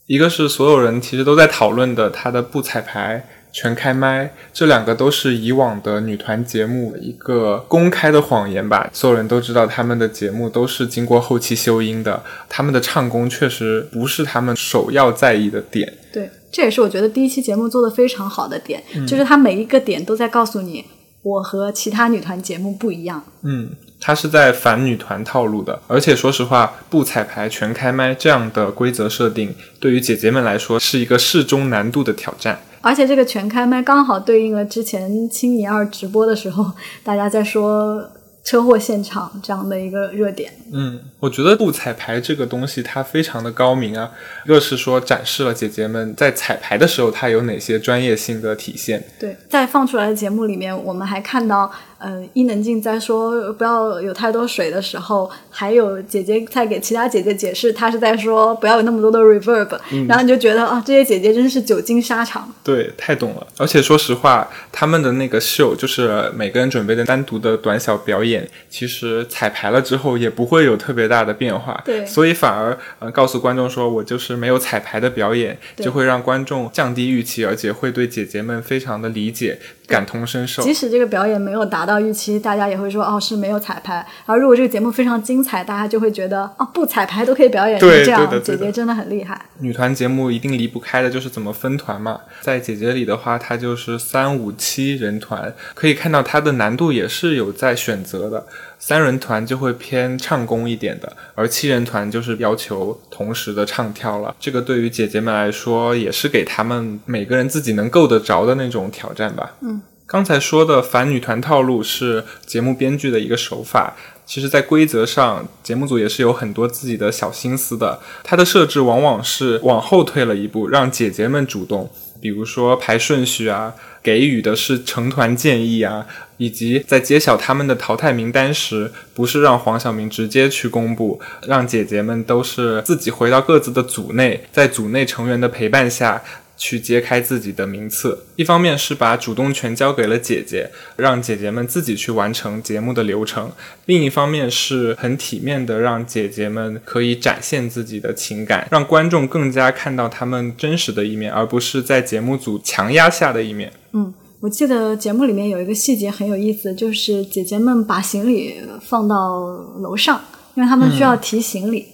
一个是所有人其实都在讨论的他的不彩排、全开麦，这两个都是以往的女团节目一个公开的谎言吧。所有人都知道他们的节目都是经过后期修音的，他们的唱功确实不是他们首要在意的点。对，这也是我觉得第一期节目做的非常好的点，就是它每一个点都在告诉你，我和其他女团节目不一样。嗯，他是在反女团套路的，而且说实话，不彩排全开麦这样的规则设定，对于姐姐们来说是一个适中难度的挑战。而且这个全开麦刚好对应了之前青你二直播的时候，大家在说车祸现场这样的一个热点。嗯，我觉得不彩排这个东西它非常的高明啊，一个是说展示了姐姐们在彩排的时候它有哪些专业性的体现，对，在放出来的节目里面，我们还看到，呃，伊能静在说不要有太多水的时候，还有姐姐在给其他姐姐解释，她是在说不要有那么多的 reverb，、然后你就觉得啊，这些姐姐真是久经沙场。对，太懂了。而且说实话，他们的那个秀就是每个人准备的单独的短小表演，其实彩排了之后也不会有特别大的变化。对所以反而呃告诉观众说我就是没有彩排的表演，就会让观众降低预期，而且会对姐姐们非常的理解，感同身受。即使这个表演没有达到预期，大家也会说哦是没有彩排。而如果这个节目非常精彩，大家就会觉得哦不彩排都可以表演成对这样，姐姐真的很厉害。女团节目一定离不开的就是怎么分团嘛。在姐姐里的话，它就是三五七人团，可以看到它的难度也是有在选择的。三人团就会偏唱功一点的，而七人团就是要求同时的唱跳了。这个对于姐姐们来说，也是给她们每个人自己能够得着的那种挑战吧。嗯。刚才说的反女团套路是节目编剧的一个手法，其实，在规则上，节目组也是有很多自己的小心思的。它的设置往往是往后退了一步，让姐姐们主动，比如说排顺序啊，给予的是成团建议啊，以及在揭晓他们的淘汰名单时，不是让黄晓明直接去公布，让姐姐们都是自己回到各自的组内，在组内成员的陪伴下。去揭开自己的名次，一方面是把主动权交给了姐姐，让姐姐们自己去完成节目的流程；另一方面是很体面的让姐姐们可以展现自己的情感，让观众更加看到他们真实的一面，而不是在节目组强压下的一面。嗯，我记得节目里面有一个细节很有意思，就是姐姐们把行李放到楼上，因为她们需要提行李。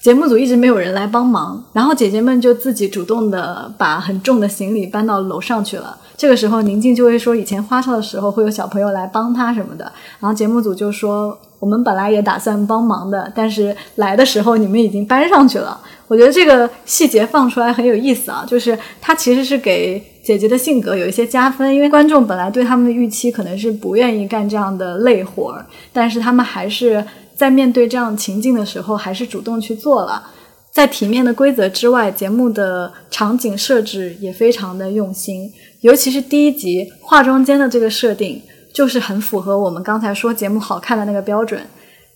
节目组一直没有人来帮忙，然后姐姐们就自己主动的把很重的行李搬到楼上去了。这个时候，宁静就会说，以前花少的时候会有小朋友来帮她什么的，然后节目组就说，我们本来也打算帮忙的，但是来的时候你们已经搬上去了。我觉得这个细节放出来很有意思啊，就是它其实是给姐姐的性格有一些加分，因为观众本来对他们的预期可能是不愿意干这样的累活儿，但是他们还是在面对这样情境的时候，还是主动去做了。在体面的规则之外，节目的场景设置也非常的用心，尤其是第一集化妆间的这个设定，就是很符合我们刚才说节目好看的那个标准，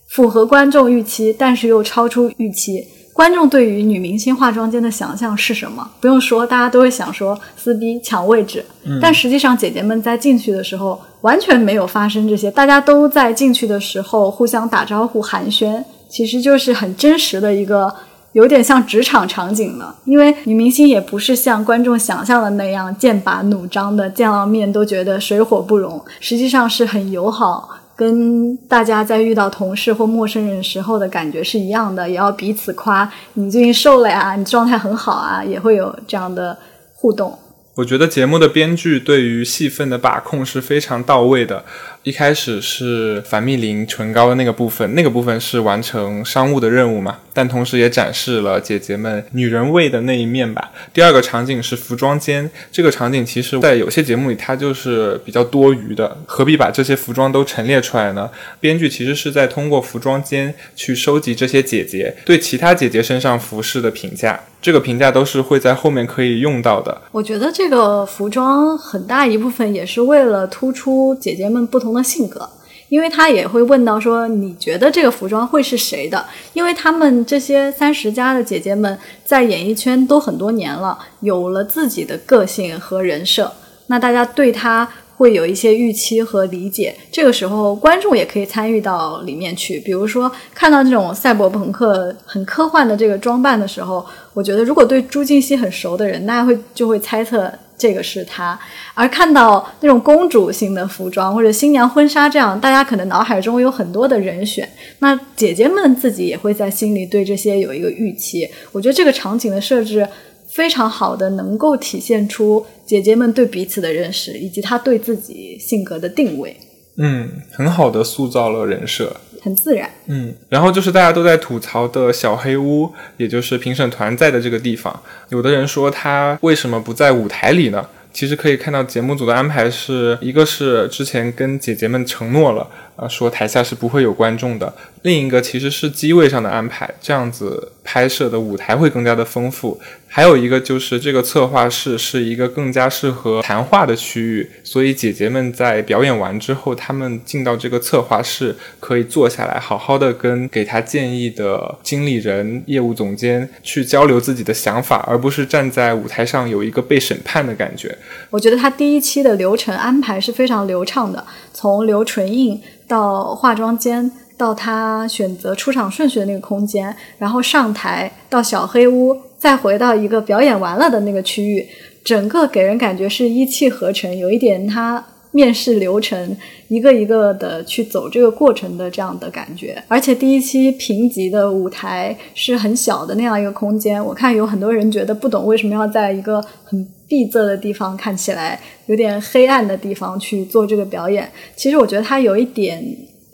符合观众预期，但是又超出预期。观众对于女明星化妆间的想象是什么？不用说，大家都会想说撕逼、抢位置。但实际上，姐姐们在进去的时候完全没有发生这些，大家都在进去的时候互相打招呼、寒暄，其实就是很真实的一个。有点像职场场景了，因为女明星也不是像观众想象的那样剑拔弩张的，见了面都觉得水火不容，实际上是很友好，跟大家在遇到同事或陌生人时候的感觉是一样的，也要彼此夸你最近瘦了呀，你状态很好啊，也会有这样的互动。我觉得节目的编剧对于戏份的把控是非常到位的。一开始是樊蜜林唇膏的那个部分，那个部分是完成商务的任务嘛，但同时也展示了姐姐们女人味的那一面吧。第二个场景是服装间，这个场景其实在有些节目里它就是比较多余的，何必把这些服装都陈列出来呢？编剧其实是在通过服装间去收集这些姐姐对其他姐姐身上服饰的评价。这个评价都是会在后面可以用到的。我觉得这个服装很大一部分也是为了突出姐姐们不同的性格，因为他也会问到说，你觉得这个服装会是谁的？因为他们这些三十加的姐姐们在演艺圈都很多年了，有了自己的个性和人设，那大家对她会有一些预期和理解。这个时候，观众也可以参与到里面去。比如说，看到这种赛博朋克很科幻的这个装扮的时候，我觉得如果对朱婧汐很熟的人，大家会就会猜测这个是她；而看到那种公主型的服装或者新娘婚纱这样，大家可能脑海中有很多的人选。那姐姐们自己也会在心里对这些有一个预期。我觉得这个场景的设置。非常好的，能够体现出姐姐们对彼此的认识，以及她对自己性格的定位，嗯，很好的塑造了人设。很自然。嗯，然后就是大家都在吐槽的小黑屋，也就是评审团在的这个地方。有的人说他为什么不在舞台里呢？其实可以看到节目组的安排是一个是之前跟姐姐们承诺了，啊，说台下是不会有观众的；另一个其实是机位上的安排，这样子拍摄的舞台会更加的丰富。还有一个就是这个策划室是一个更加适合谈话的区域，所以姐姐们在表演完之后，她们进到这个策划室，可以坐下来好好的跟给她建议的经理人、业务总监去交流自己的想法，而不是站在舞台上有一个被审判的感觉。我觉得他第一期的流程安排是非常流畅的，从留唇印到化妆间，到他选择出场顺序的那个空间，然后上台到小黑屋，再回到一个表演完了的那个区域，整个给人感觉是一气呵成，有一点他面试流程一个一个的去走这个过程的这样的感觉。而且第一期评级的舞台是很小的那样一个空间，我看有很多人觉得不懂为什么要在一个很闭塞的地方，看起来有点黑暗的地方去做这个表演。其实我觉得它有一点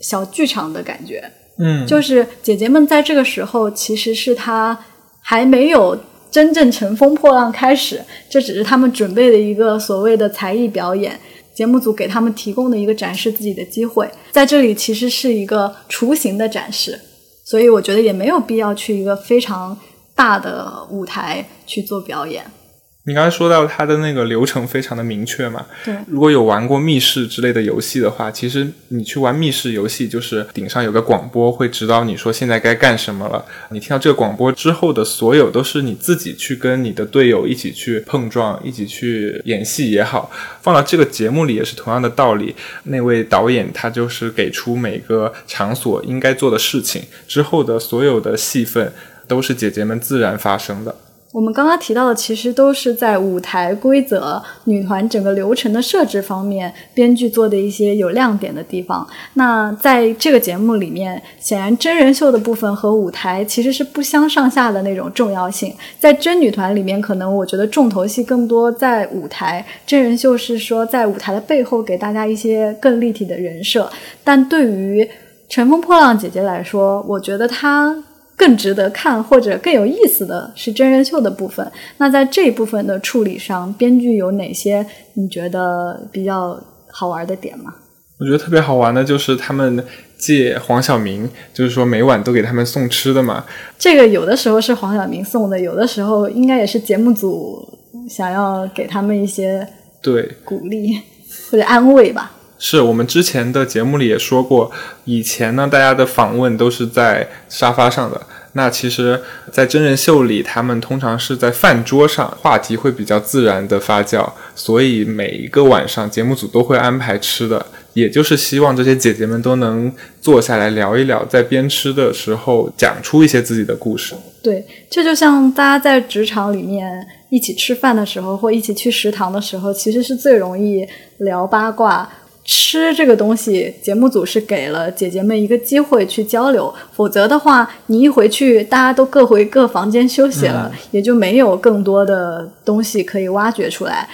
小剧场的感觉。嗯，就是姐姐们在这个时候，其实是她还没有真正乘风破浪开始，这只是他们准备的一个所谓的才艺表演，节目组给他们提供的一个展示自己的机会，在这里其实是一个雏形的展示，所以我觉得也没有必要去一个非常大的舞台去做表演。你刚才说到它的那个流程非常的明确嘛？对如果有玩过密室之类的游戏的话，其实你去玩密室游戏，就是顶上有个广播会指导你说现在该干什么了。你听到这个广播之后的所有都是你自己去跟你的队友一起去碰撞，一起去演戏也好。放到这个节目里也是同样的道理。那位导演他就是给出每个场所应该做的事情，之后的所有的戏份都是姐姐们自然发生的。我们刚刚提到的，其实都是在舞台规则、女团整个流程的设置方面，编剧做的一些有亮点的地方。那在这个节目里面，显然真人秀的部分和舞台其实是不相上下的那种重要性。在真女团里面，可能我觉得重头戏更多在舞台，真人秀是说在舞台的背后给大家一些更立体的人设。但对于乘风破浪姐姐来说，我觉得她更值得看或者更有意思的是真人秀的部分。那在这一部分的处理上，编剧有哪些你觉得比较好玩的点吗？我觉得特别好玩的就是他们借黄晓明，就是说每晚都给他们送吃的嘛。这个有的时候是黄晓明送的，有的时候应该也是节目组想要给他们一些对，鼓励或者安慰吧。是我们之前的节目里也说过，以前呢，大家的访问都是在沙发上的。那其实，在真人秀里，他们通常是在饭桌上，话题会比较自然的发酵，所以每一个晚上节目组都会安排吃的，也就是希望这些姐姐们都能坐下来聊一聊，在边吃的时候讲出一些自己的故事。对，这就像大家在职场里面一起吃饭的时候，或一起去食堂的时候，其实是最容易聊八卦。吃这个东西，节目组是给了姐姐们一个机会去交流，否则的话，你一回去，大家都各回各房间休息了，也就没有更多的东西可以挖掘出来。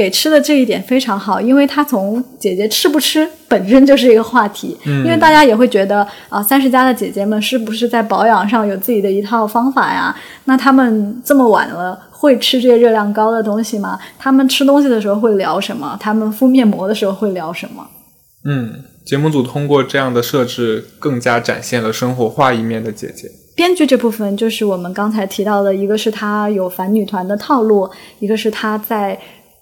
给吃的这一点非常好，因为它从姐姐吃不吃本身就是一个话题，因为大家也会觉得啊，三十加的姐姐们是不是在保养上有自己的一套方法呀？那她们这么晚了会吃这些热量高的东西吗？她们吃东西的时候会聊什么？她们敷面膜的时候会聊什么？嗯，节目组通过这样的设置，更加展现了生活化一面的姐姐。编剧这部分就是我们刚才提到的，一个是他有反女团的套路，一个是他在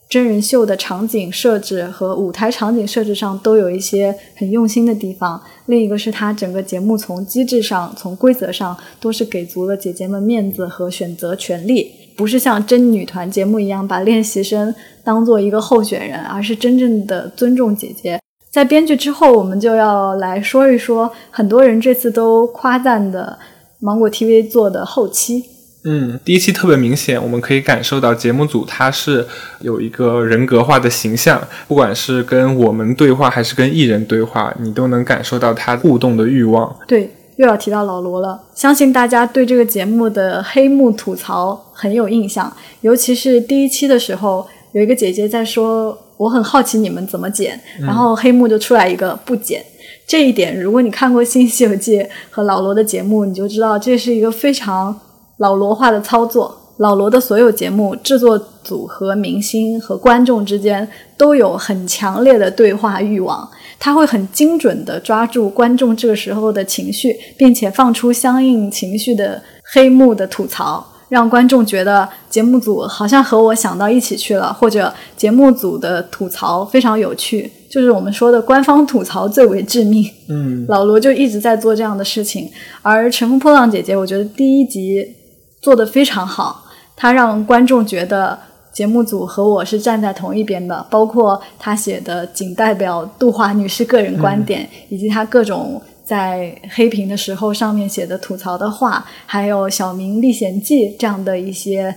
真人秀的场景设置和舞台场景设置上都有一些很用心的地方，另一个是它整个节目从机制上、从规则上都是给足了姐姐们面子和选择权利，不是像真女团节目一样把练习生当做一个候选人，而是真正的尊重姐姐。在编剧之后，我们就要来说一说很多人这次都夸赞的芒果 TV 做的后期。嗯，第一期特别明显，我们可以感受到节目组它是有一个人格化的形象，不管是跟我们对话还是跟艺人对话，你都能感受到他互动的欲望。对，又要提到老罗了。相信大家对这个节目的黑幕吐槽很有印象，尤其是第一期的时候，有一个姐姐在说：“我很好奇你们怎么剪。”然后黑幕就出来一个不剪。这一点，如果你看过《新西游记》和老罗的节目，你就知道这是一个非常。老罗化的操作，老罗的所有节目制作组和明星和观众之间都有很强烈的对话欲望，他会很精准地抓住观众这个时候的情绪，并且放出相应情绪的黑幕的吐槽，让观众觉得节目组好像和我想到一起去了，或者节目组的吐槽非常有趣，就是我们说的官方吐槽最为致命。嗯，老罗就一直在做这样的事情，而《乘风破浪》姐姐，我觉得第一集。做得非常好，他让观众觉得节目组和我是站在同一边的，包括他写的仅代表杜华女士个人观点，以及他各种在黑屏的时候上面写的吐槽的话，还有《小明历险记》这样的一些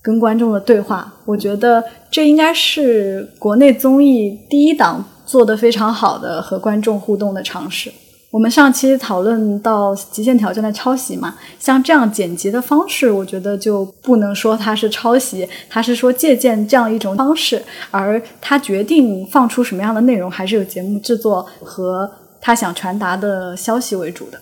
跟观众的对话。我觉得这应该是国内综艺第一档做得非常好的和观众互动的尝试。我们上期讨论到《极限挑战》的抄袭嘛，像这样剪辑的方式，我觉得就不能说它是抄袭，它是说借鉴这样一种方式，而他决定放出什么样的内容，还是有节目制作和他想传达的消息为主的。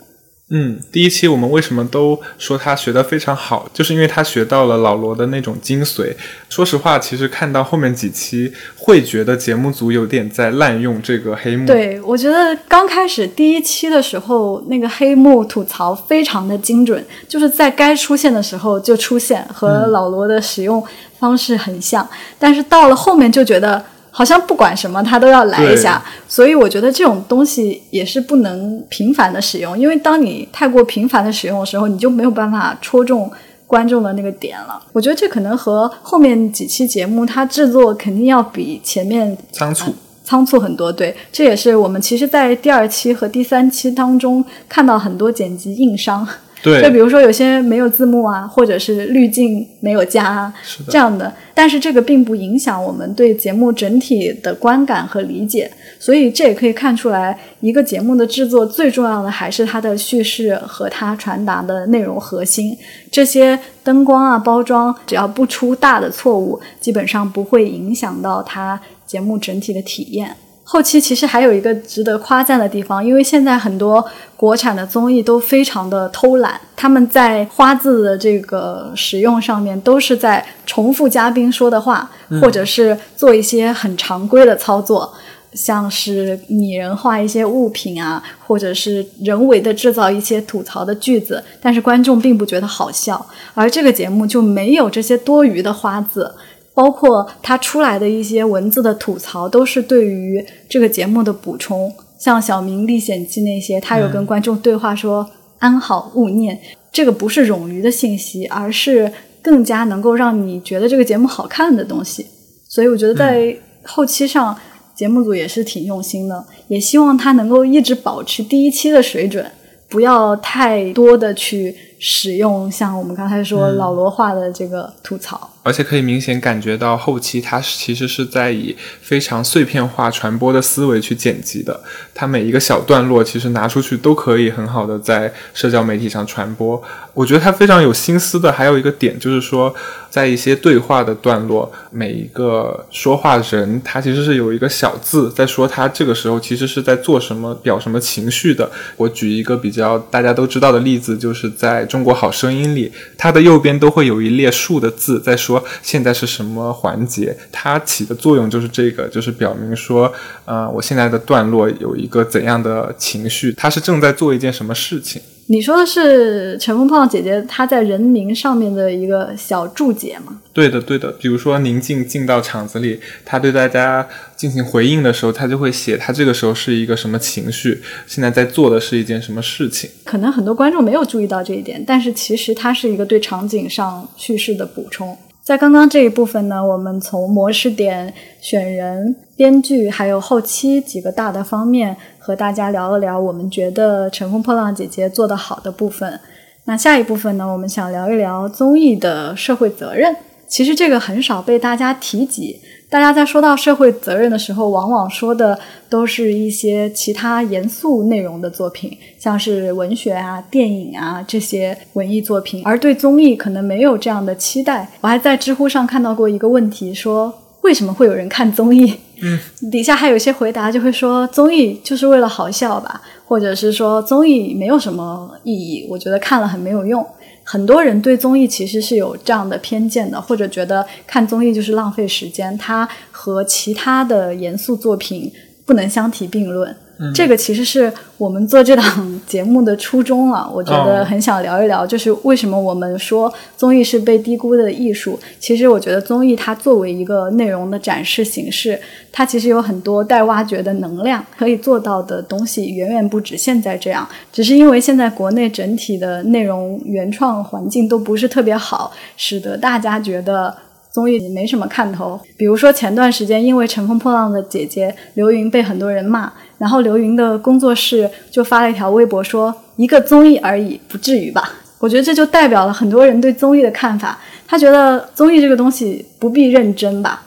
嗯，第一期我们为什么都说他学的非常好，就是因为他学到了老罗的那种精髓。说实话，其实看到后面几期，会觉得节目组有点在滥用这个黑幕。对，我觉得刚开始第一期的时候，那个黑幕吐槽非常的精准，就是在该出现的时候就出现，和老罗的使用方式很像。但是到了后面就觉得。好像不管什么他都要来一下，所以我觉得这种东西也是不能频繁的使用，因为当你太过频繁的使用的时候，你就没有办法戳中观众的那个点了。我觉得这可能和后面几期节目它制作肯定要比前面仓促仓促很多。对，这也是我们其实，在第二期和第三期当中看到很多剪辑硬伤。对，就比如说有些没有字幕啊，或者是滤镜没有加这样的，但是这个并不影响我们对节目整体的观感和理解，所以这也可以看出来，一个节目的制作最重要的还是它的叙事和它传达的内容核心。这些灯光啊、包装，只要不出大的错误，基本上不会影响到它节目整体的体验。后期其实还有一个值得夸赞的地方，因为现在很多国产的综艺都非常的偷懒，他们在花字的这个使用上面都是在重复嘉宾说的话，或者是做一些很常规的操作，像是拟人化一些物品啊，或者是人为的制造一些吐槽的句子，但是观众并不觉得好笑，而这个节目就没有这些多余的花字。包括他出来的一些文字的吐槽，都是对于这个节目的补充。像《小明历险记》那些，他有跟观众对话说“安好勿念”，这个不是冗余的信息，而是更加能够让你觉得这个节目好看的东西。所以我觉得在后期上，节目组也是挺用心的，也希望他能够一直保持第一期的水准，不要太多的去使用像我们刚才说老罗话的这个吐槽。而且可以明显感觉到后期他其实是在以非常碎片化传播的思维去剪辑的，它每一个小段落其实拿出去都可以很好的在社交媒体上传播。我觉得他非常有心思的还有一个点就是说，在一些对话的段落，每一个说话人他其实是有一个小字在说他这个时候其实是在做什么表什么情绪的。我举一个比较大家都知道的例子，就是在中国好声音里，它的右边都会有一列竖的字在说。说现在是什么环节？它起的作用就是这个，就是表明说，呃，我现在的段落有一个怎样的情绪，它是正在做一件什么事情。你说的是《乘风破浪姐姐》她在人名上面的一个小注解吗？对的，对的。比如说宁静进到场子里，她对大家进行回应的时候，她就会写她这个时候是一个什么情绪，现在在做的是一件什么事情。可能很多观众没有注意到这一点，但是其实它是一个对场景上叙事的补充。在刚刚这一部分呢，我们从模式点、选人、编剧还有后期几个大的方面和大家聊了聊我们觉得《乘风破浪姐姐》做得好的部分。那下一部分呢，我们想聊一聊综艺的社会责任。其实这个很少被大家提及。大家在说到社会责任的时候，往往说的都是一些其他严肃内容的作品，像是文学啊、电影啊这些文艺作品，而对综艺可能没有这样的期待。我还在知乎上看到过一个问题，说为什么会有人看综艺？嗯，底下还有一些回答就会说综艺就是为了好笑吧，或者是说综艺没有什么意义，我觉得看了很没有用。很多人对综艺其实是有这样的偏见的，或者觉得看综艺就是浪费时间，它和其他的严肃作品不能相提并论。这个其实是我们做这档节目的初衷了。我觉得很想聊一聊，就是为什么我们说综艺是被低估的艺术。其实我觉得综艺它作为一个内容的展示形式，它其实有很多待挖掘的能量，可以做到的东西远远不止现在这样。只是因为现在国内整体的内容原创环境都不是特别好，使得大家觉得。综艺没什么看头，比如说前段时间因为《乘风破浪的姐姐》，刘芸被很多人骂，然后刘芸的工作室就发了一条微博说：“一个综艺而已，不至于吧？”我觉得这就代表了很多人对综艺的看法，他觉得综艺这个东西不必认真吧。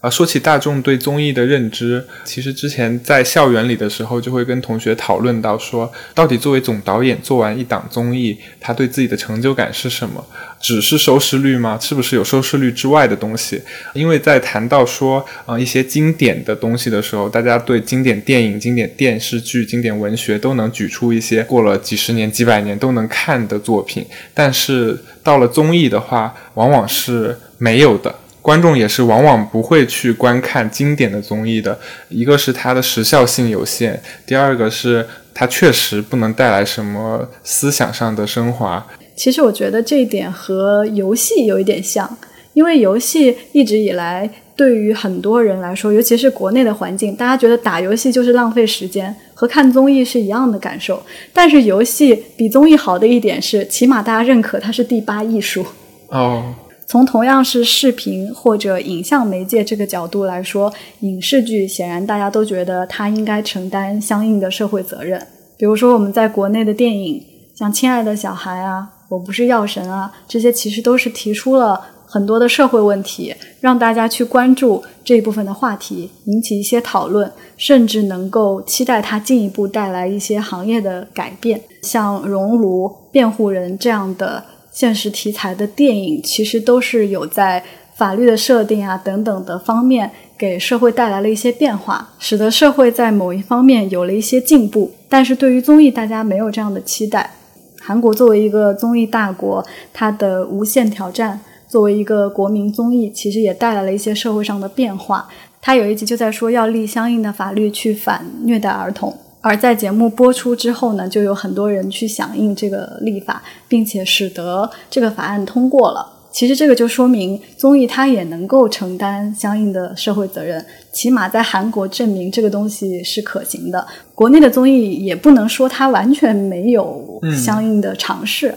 啊，说起大众对综艺的认知，其实之前在校园里的时候，就会跟同学讨论到说，到底作为总导演做完一档综艺，他对自己的成就感是什么？只是收视率吗？是不是有收视率之外的东西？因为在谈到说啊一些经典的东西的时候，大家对经典电影、经典电视剧、经典文学都能举出一些过了几十年、几百年都能看的作品，但是到了综艺的话，往往是没有的。观众也是往往不会去观看经典的综艺的，一个是它的时效性有限，第二个是它确实不能带来什么思想上的升华。其实我觉得这一点和游戏有一点像，因为游戏一直以来对于很多人来说，尤其是国内的环境，大家觉得打游戏就是浪费时间，和看综艺是一样的感受。但是游戏比综艺好的一点是，起码大家认可它是第八艺术。哦。从同样是视频或者影像媒介这个角度来说，影视剧显然大家都觉得它应该承担相应的社会责任。比如说我们在国内的电影，像《亲爱的小孩》啊，《我不是药神》啊，这些其实都是提出了很多的社会问题，让大家去关注这一部分的话题，引起一些讨论，甚至能够期待它进一步带来一些行业的改变。像《熔炉》《辩护人》这样的。现实题材的电影其实都是有在法律的设定啊等等的方面给社会带来了一些变化，使得社会在某一方面有了一些进步。但是对于综艺，大家没有这样的期待。韩国作为一个综艺大国，它的《无限挑战》作为一个国民综艺，其实也带来了一些社会上的变化。它有一集就在说要立相应的法律去反虐待儿童。而在节目播出之后呢，就有很多人去响应这个立法，并且使得这个法案通过了。其实这个就说明综艺它也能够承担相应的社会责任，起码在韩国证明这个东西是可行的。国内的综艺也不能说它完全没有相应的尝试。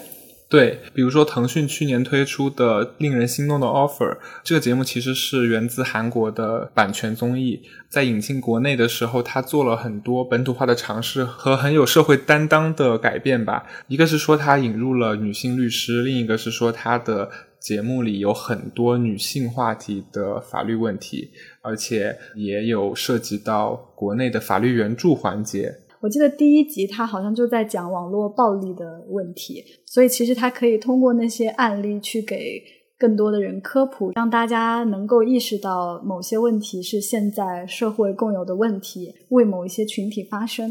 对，比如说腾讯去年推出的令人心动的 offer，这个节目其实是源自韩国的版权综艺，在引进国内的时候，它做了很多本土化的尝试和很有社会担当的改变吧。一个是说它引入了女性律师，另一个是说它的节目里有很多女性话题的法律问题，而且也有涉及到国内的法律援助环节。我记得第一集他好像就在讲网络暴力的问题，所以其实他可以通过那些案例去给更多的人科普，让大家能够意识到某些问题是现在社会共有的问题，为某一些群体发声。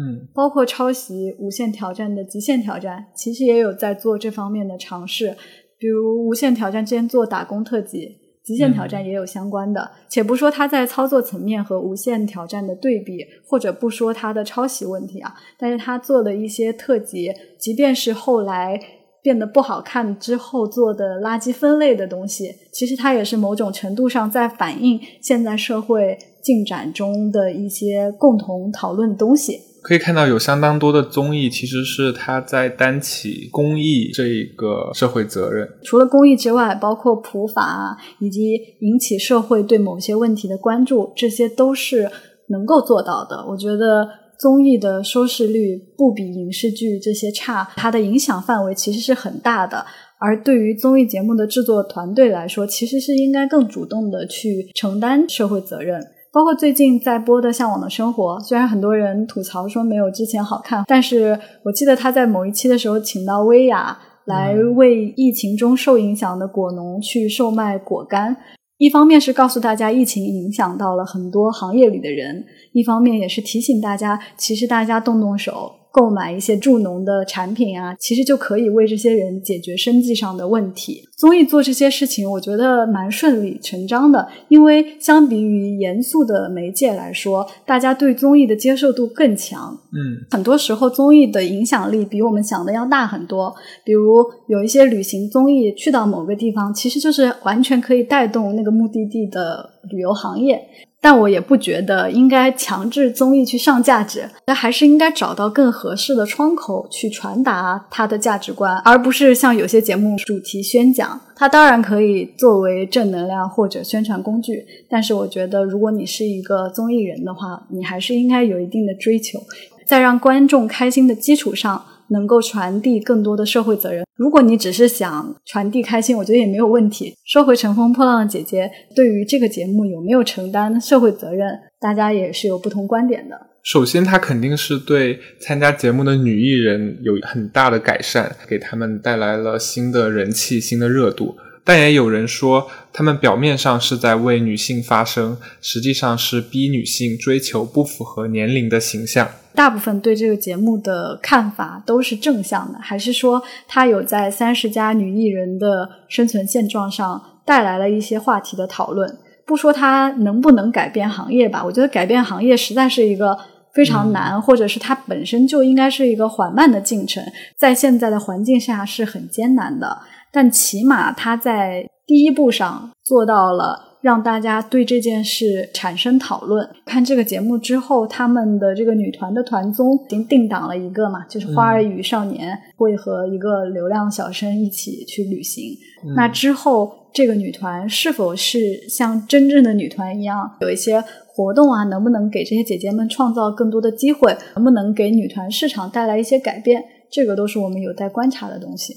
嗯，包括抄袭《无限挑战》的《极限挑战》，其实也有在做这方面的尝试，比如《无限挑战》之前做打工特辑。极限挑战也有相关的。且不说它在操作层面和无限挑战的对比，或者不说它的抄袭问题啊，但是它做的一些特辑，即便是后来变得不好看之后做的垃圾分类的东西，其实它也是某种程度上在反映现在社会进展中的一些共同讨论的东西。可以看到，有相当多的综艺其实是他在担起公益这一个社会责任。除了公益之外，包括普法，以及引起社会对某些问题的关注，这些都是能够做到的。我觉得综艺的收视率不比影视剧这些差，它的影响范围其实是很大的。而对于综艺节目的制作团队来说，其实是应该更主动的去承担社会责任。包括最近在播的《向往的生活》，虽然很多人吐槽说没有之前好看，但是我记得他在某一期的时候请到薇娅来为疫情中受影响的果农去售卖果干，一方面是告诉大家疫情影响到了很多行业里的人，一方面也是提醒大家，其实大家动动手。购买一些助农的产品啊，其实就可以为这些人解决生计上的问题。综艺做这些事情，我觉得蛮顺理成章的，因为相比于严肃的媒介来说，大家对综艺的接受度更强。嗯，很多时候综艺的影响力比我们想的要大很多。比如有一些旅行综艺，去到某个地方，其实就是完全可以带动那个目的地的旅游行业。但我也不觉得应该强制综艺去上价值，那还是应该找到更合适的窗口去传达它的价值观，而不是像有些节目主题宣讲。它当然可以作为正能量或者宣传工具，但是我觉得如果你是一个综艺人的话，你还是应该有一定的追求，在让观众开心的基础上。能够传递更多的社会责任。如果你只是想传递开心，我觉得也没有问题。说回《乘风破浪的姐姐》，对于这个节目有没有承担社会责任，大家也是有不同观点的。首先，她肯定是对参加节目的女艺人有很大的改善，给他们带来了新的人气、新的热度。但也有人说，他们表面上是在为女性发声，实际上是逼女性追求不符合年龄的形象。大部分对这个节目的看法都是正向的，还是说它有在三十家女艺人的生存现状上带来了一些话题的讨论？不说它能不能改变行业吧，我觉得改变行业实在是一个非常难，或者是它本身就应该是一个缓慢的进程，在现在的环境下是很艰难的。但起码他在第一步上做到了，让大家对这件事产生讨论。看这个节目之后，他们的这个女团的团综已经定档了一个嘛，就是《花儿与少年》会和一个流量小生一起去旅行。那之后，这个女团是否是像真正的女团一样有一些活动啊？能不能给这些姐姐们创造更多的机会？能不能给女团市场带来一些改变？这个都是我们有待观察的东西。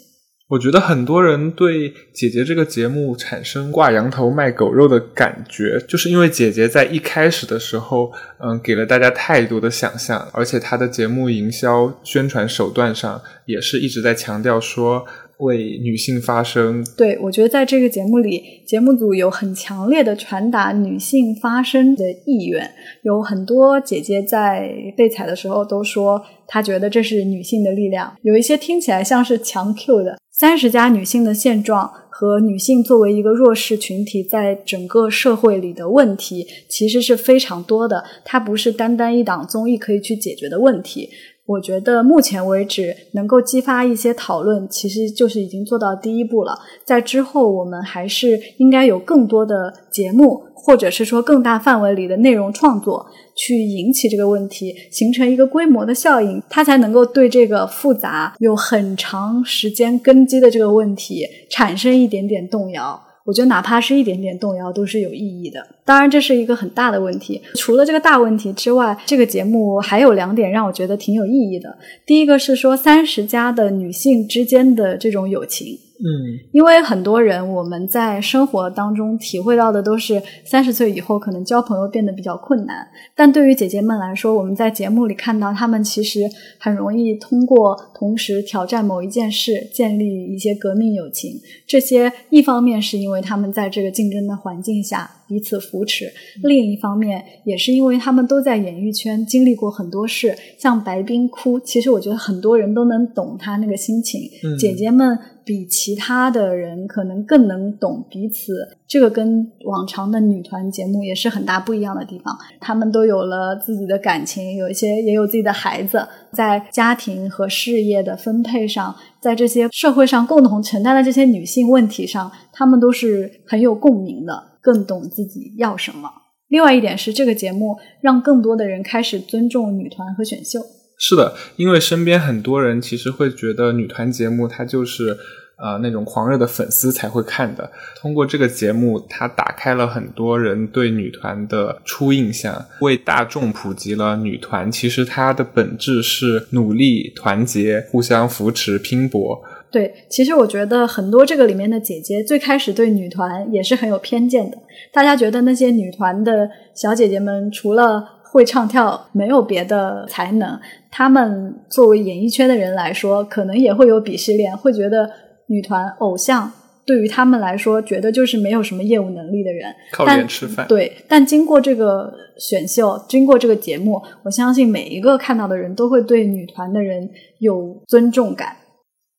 我觉得很多人对姐姐这个节目产生挂羊头卖狗肉的感觉，就是因为姐姐在一开始的时候，嗯，给了大家太多的想象，而且她的节目营销宣传手段上也是一直在强调说为女性发声。对，我觉得在这个节目里，节目组有很强烈的传达女性发声的意愿，有很多姐姐在被采的时候都说，她觉得这是女性的力量，有一些听起来像是强 Q 的。三十家女性的现状和女性作为一个弱势群体在整个社会里的问题，其实是非常多的。它不是单单一档综艺可以去解决的问题。我觉得目前为止能够激发一些讨论，其实就是已经做到第一步了。在之后，我们还是应该有更多的节目。或者是说更大范围里的内容创作，去引起这个问题，形成一个规模的效应，它才能够对这个复杂、有很长时间根基的这个问题产生一点点动摇。我觉得哪怕是一点点动摇都是有意义的。当然，这是一个很大的问题。除了这个大问题之外，这个节目还有两点让我觉得挺有意义的。第一个是说三十加的女性之间的这种友情。嗯，因为很多人我们在生活当中体会到的都是三十岁以后可能交朋友变得比较困难，但对于姐姐们来说，我们在节目里看到她们其实很容易通过同时挑战某一件事建立一些革命友情。这些一方面是因为他们在这个竞争的环境下彼此扶持。另一方面，也是因为他们都在演艺圈经历过很多事，像白冰哭，其实我觉得很多人都能懂她那个心情。嗯姐姐们比其他的人可能更能懂彼此，这个跟往常的女团节目也是很大不一样的地方。她们都有了自己的感情，有一些也有自己的孩子，在家庭和事业的分配上，在这些社会上共同承担的这些女性问题上，她们都是很有共鸣的，更懂自己要什么。另外一点是，这个节目让更多的人开始尊重女团和选秀。是的，因为身边很多人其实会觉得女团节目它就是呃那种狂热的粉丝才会看的。通过这个节目，它打开了很多人对女团的初印象，为大众普及了女团其实它的本质是努力、团结、互相扶持、拼搏。对，其实我觉得很多这个里面的姐姐最开始对女团也是很有偏见的，大家觉得那些女团的小姐姐们除了会唱跳，没有别的才能。他们作为演艺圈的人来说，可能也会有鄙视链，会觉得女团偶像对于他们来说，觉得就是没有什么业务能力的人。靠但脸吃饭，对，但经过这个选秀，经过这个节目，我相信每一个看到的人都会对女团的人有尊重感，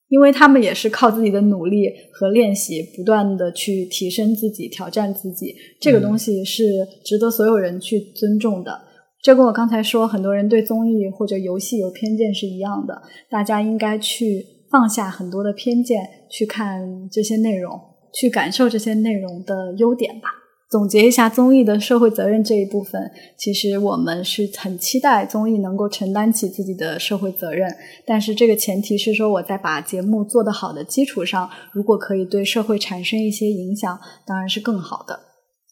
因为他们也是靠自己的努力和练习，不断的去提升自己、挑战自己。这个东西是值得所有人去尊重的。这跟我刚才说，很多人对综艺或者游戏有偏见是一样的。大家应该去放下很多的偏见，去看这些内容，去感受这些内容的优点吧。总结一下综艺的社会责任这一部分，其实我们是很期待综艺能够承担起自己的社会责任，但是这个前提是说我在把节目做得好的基础上，如果可以对社会产生一些影响，当然是更好的。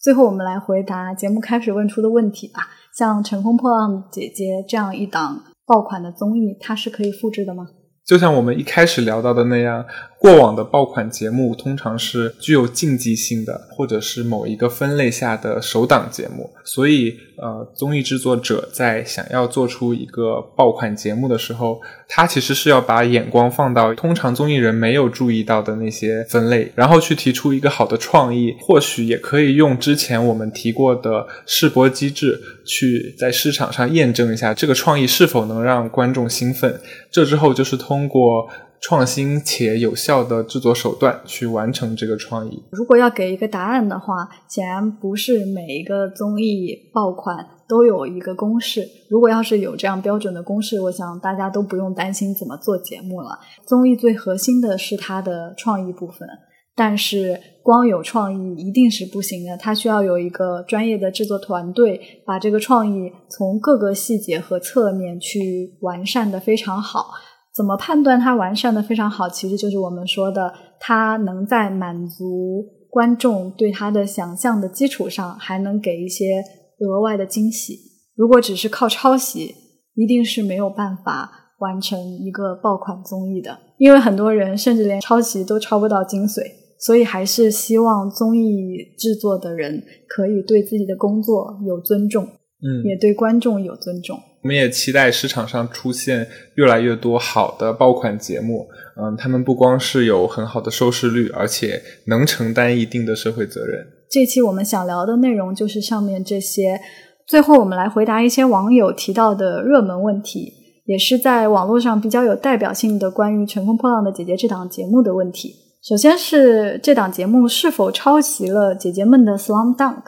最后，我们来回答节目开始问出的问题吧。像《乘风破浪姐姐》这样一档爆款的综艺，它是可以复制的吗？就像我们一开始聊到的那样，过往的爆款节目通常是具有竞技性的，或者是某一个分类下的首档节目。所以，呃，综艺制作者在想要做出一个爆款节目的时候，他其实是要把眼光放到通常综艺人没有注意到的那些分类，然后去提出一个好的创意。或许也可以用之前我们提过的试播机制，去在市场上验证一下这个创意是否能让观众兴奋。这之后就是通过创新且有效的制作手段去完成这个创意。如果要给一个答案的话，显然不是每一个综艺爆款都有一个公式。如果要是有这样标准的公式，我想大家都不用担心怎么做节目了。综艺最核心的是它的创意部分，但是光有创意一定是不行的，它需要有一个专业的制作团队，把这个创意从各个细节和侧面去完善的非常好。怎么判断它完善的非常好？其实就是我们说的，它能在满足观众对它的想象的基础上，还能给一些额外的惊喜。如果只是靠抄袭，一定是没有办法完成一个爆款综艺的，因为很多人甚至连抄袭都抄不到精髓。所以还是希望综艺制作的人可以对自己的工作有尊重，嗯，也对观众有尊重。我们也期待市场上出现越来越多好的爆款节目。嗯，他们不光是有很好的收视率，而且能承担一定的社会责任。这期我们想聊的内容就是上面这些。最后，我们来回答一些网友提到的热门问题，也是在网络上比较有代表性的关于《乘风破浪的姐姐》这档节目的问题。首先是这档节目是否抄袭了姐姐们的《Slam Dunk》，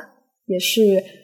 也是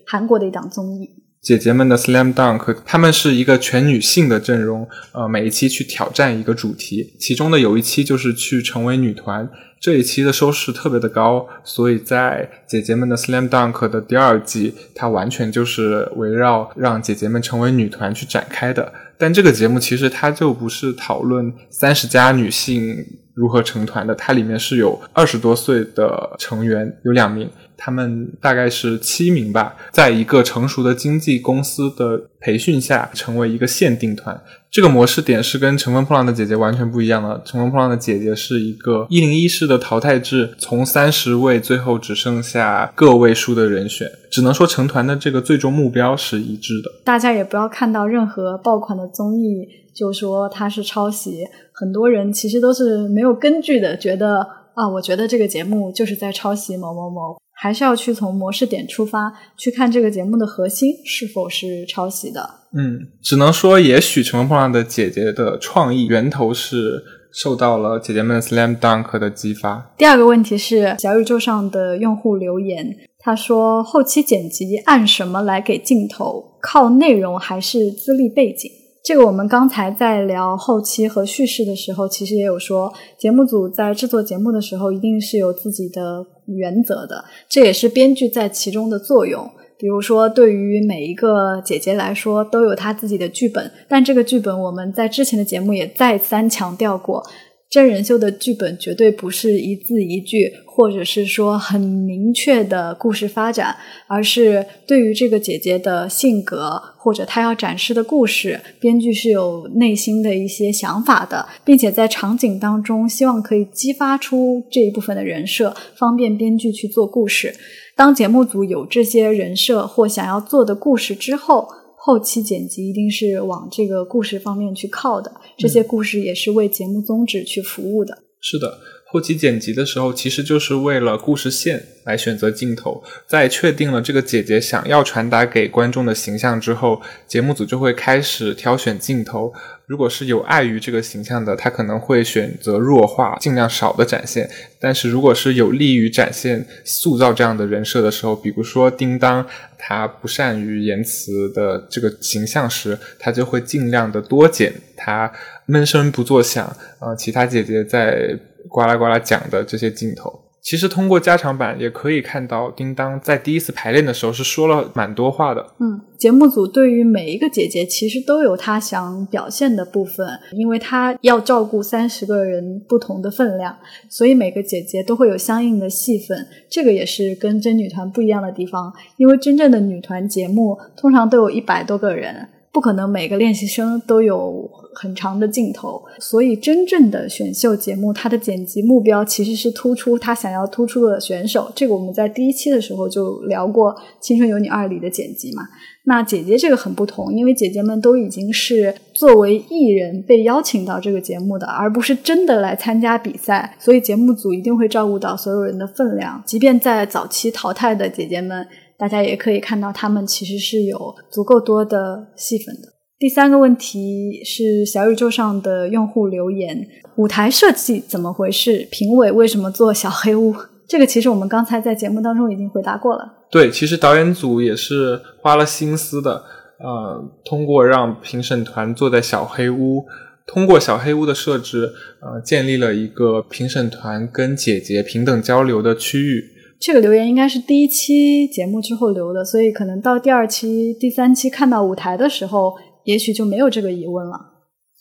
韩国的一档综艺。姐姐们的 Slam Dunk，她们是一个全女性的阵容，呃，每一期去挑战一个主题，其中的有一期就是去成为女团，这一期的收视特别的高，所以在姐姐们的 Slam Dunk 的第二季，它完全就是围绕让姐姐们成为女团去展开的。但这个节目其实它就不是讨论三十加女性如何成团的，它里面是有二十多岁的成员，有两名。他们大概是七名吧，在一个成熟的经纪公司的培训下，成为一个限定团。这个模式点是跟《乘风破浪的姐姐》完全不一样的。《乘风破浪的姐姐》是一个一零一式的淘汰制，从三十位最后只剩下个位数的人选，只能说成团的这个最终目标是一致的。大家也不要看到任何爆款的综艺就说它是抄袭，很多人其实都是没有根据的，觉得。啊，我觉得这个节目就是在抄袭某某某，还是要去从模式点出发，去看这个节目的核心是否是抄袭的。嗯，只能说，也许《乘风破浪的姐姐》的创意源头是受到了姐姐们 slam dunk 的激发。第二个问题是小宇宙上的用户留言，他说后期剪辑按什么来给镜头？靠内容还是资历背景？这个我们刚才在聊后期和叙事的时候，其实也有说，节目组在制作节目的时候一定是有自己的原则的，这也是编剧在其中的作用。比如说，对于每一个姐姐来说，都有她自己的剧本，但这个剧本我们在之前的节目也再三强调过。真人秀的剧本绝对不是一字一句，或者是说很明确的故事发展，而是对于这个姐姐的性格或者她要展示的故事，编剧是有内心的一些想法的，并且在场景当中希望可以激发出这一部分的人设，方便编剧去做故事。当节目组有这些人设或想要做的故事之后。后期剪辑一定是往这个故事方面去靠的，这些故事也是为节目宗旨去服务的。是的，后期剪辑的时候，其实就是为了故事线来选择镜头。在确定了这个姐姐想要传达给观众的形象之后，节目组就会开始挑选镜头。如果是有碍于这个形象的，他可能会选择弱化，尽量少的展现。但是如果是有利于展现、塑造这样的人设的时候，比如说叮当，他不善于言辞的这个形象时，他就会尽量的多剪他闷声不作响，呃，其他姐姐在呱啦呱啦讲的这些镜头。其实通过加长版也可以看到，叮当在第一次排练的时候是说了蛮多话的。嗯，节目组对于每一个姐姐其实都有她想表现的部分，因为她要照顾三十个人不同的分量，所以每个姐姐都会有相应的戏份。这个也是跟真女团不一样的地方，因为真正的女团节目通常都有一百多个人。不可能每个练习生都有很长的镜头，所以真正的选秀节目，它的剪辑目标其实是突出他想要突出的选手。这个我们在第一期的时候就聊过《青春有你二》里的剪辑嘛。那姐姐这个很不同，因为姐姐们都已经是作为艺人被邀请到这个节目的，而不是真的来参加比赛，所以节目组一定会照顾到所有人的分量，即便在早期淘汰的姐姐们。大家也可以看到，他们其实是有足够多的戏份的。第三个问题是小宇宙上的用户留言：舞台设计怎么回事？评委为什么做小黑屋？这个其实我们刚才在节目当中已经回答过了。对，其实导演组也是花了心思的，呃，通过让评审团坐在小黑屋，通过小黑屋的设置，呃，建立了一个评审团跟姐姐平等交流的区域。这个留言应该是第一期节目之后留的，所以可能到第二期、第三期看到舞台的时候，也许就没有这个疑问了。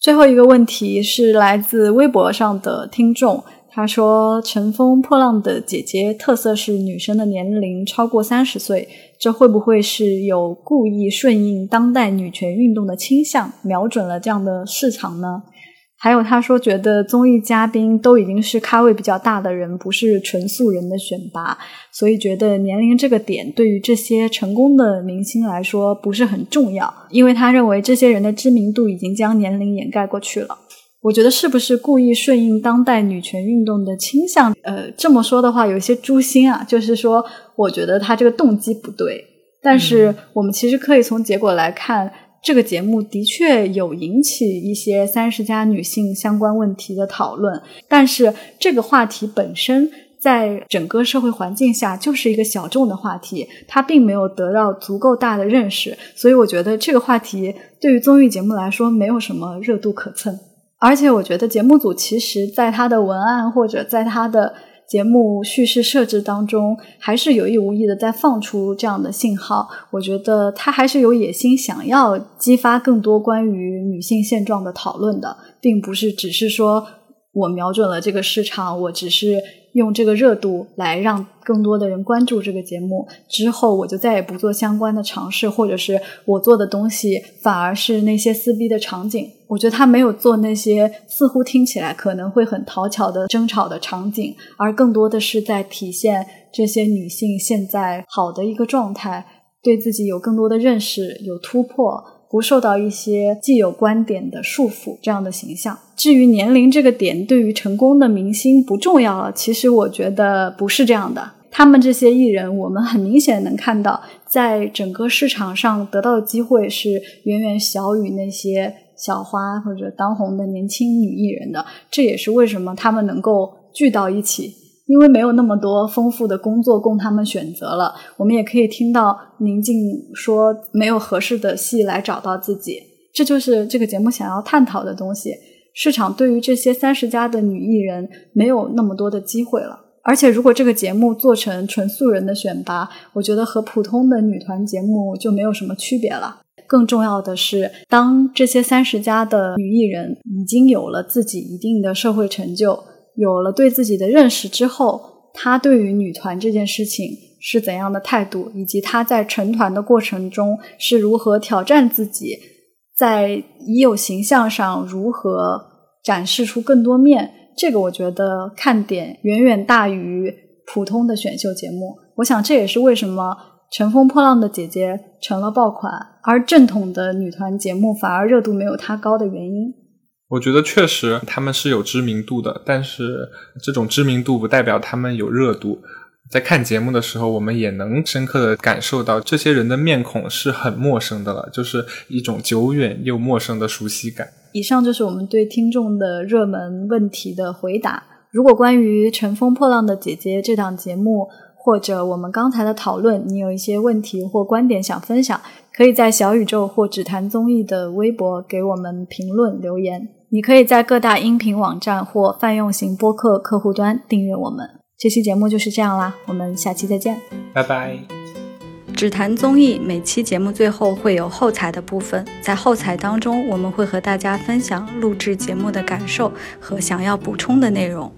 最后一个问题是来自微博上的听众，他说：“乘风破浪的姐姐特色是女生的年龄超过三十岁，这会不会是有故意顺应当代女权运动的倾向，瞄准了这样的市场呢？”还有他说，觉得综艺嘉宾都已经是咖位比较大的人，不是纯素人的选拔，所以觉得年龄这个点对于这些成功的明星来说不是很重要，因为他认为这些人的知名度已经将年龄掩盖过去了。我觉得是不是故意顺应当代女权运动的倾向？呃，这么说的话有一些诛心啊，就是说，我觉得他这个动机不对，但是我们其实可以从结果来看。这个节目的确有引起一些三十加女性相关问题的讨论，但是这个话题本身在整个社会环境下就是一个小众的话题，它并没有得到足够大的认识，所以我觉得这个话题对于综艺节目来说没有什么热度可蹭。而且我觉得节目组其实在它的文案或者在它的。节目叙事设置当中，还是有意无意的在放出这样的信号。我觉得他还是有野心，想要激发更多关于女性现状的讨论的，并不是只是说我瞄准了这个市场，我只是。用这个热度来让更多的人关注这个节目，之后我就再也不做相关的尝试，或者是我做的东西反而是那些撕逼的场景。我觉得他没有做那些似乎听起来可能会很讨巧的争吵的场景，而更多的是在体现这些女性现在好的一个状态，对自己有更多的认识，有突破。不受到一些既有观点的束缚这样的形象。至于年龄这个点对于成功的明星不重要了，其实我觉得不是这样的。他们这些艺人，我们很明显能看到，在整个市场上得到的机会是远远小于那些小花或者当红的年轻女艺人的。这也是为什么他们能够聚到一起，因为没有那么多丰富的工作供他们选择了。我们也可以听到宁静说，没有合适的戏来找到自己，这就是这个节目想要探讨的东西。市场对于这些三十加的女艺人没有那么多的机会了。而且，如果这个节目做成纯素人的选拔，我觉得和普通的女团节目就没有什么区别了。更重要的是，当这些三十加的女艺人已经有了自己一定的社会成就，有了对自己的认识之后，她对于女团这件事情是怎样的态度，以及她在成团的过程中是如何挑战自己，在已有形象上如何展示出更多面。这个我觉得看点远远大于普通的选秀节目，我想这也是为什么《乘风破浪的姐姐》成了爆款，而正统的女团节目反而热度没有它高的原因。我觉得确实他们是有知名度的，但是这种知名度不代表他们有热度。在看节目的时候，我们也能深刻的感受到这些人的面孔是很陌生的了，就是一种久远又陌生的熟悉感。以上就是我们对听众的热门问题的回答。如果关于《乘风破浪的姐姐》这档节目，或者我们刚才的讨论，你有一些问题或观点想分享，可以在小宇宙或只谈综艺的微博给我们评论留言。你可以在各大音频网站或泛用型播客客户端订阅我们。这期节目就是这样啦，我们下期再见，拜拜。只谈综艺，每期节目最后会有后采的部分，在后采当中，我们会和大家分享录制节目的感受和想要补充的内容。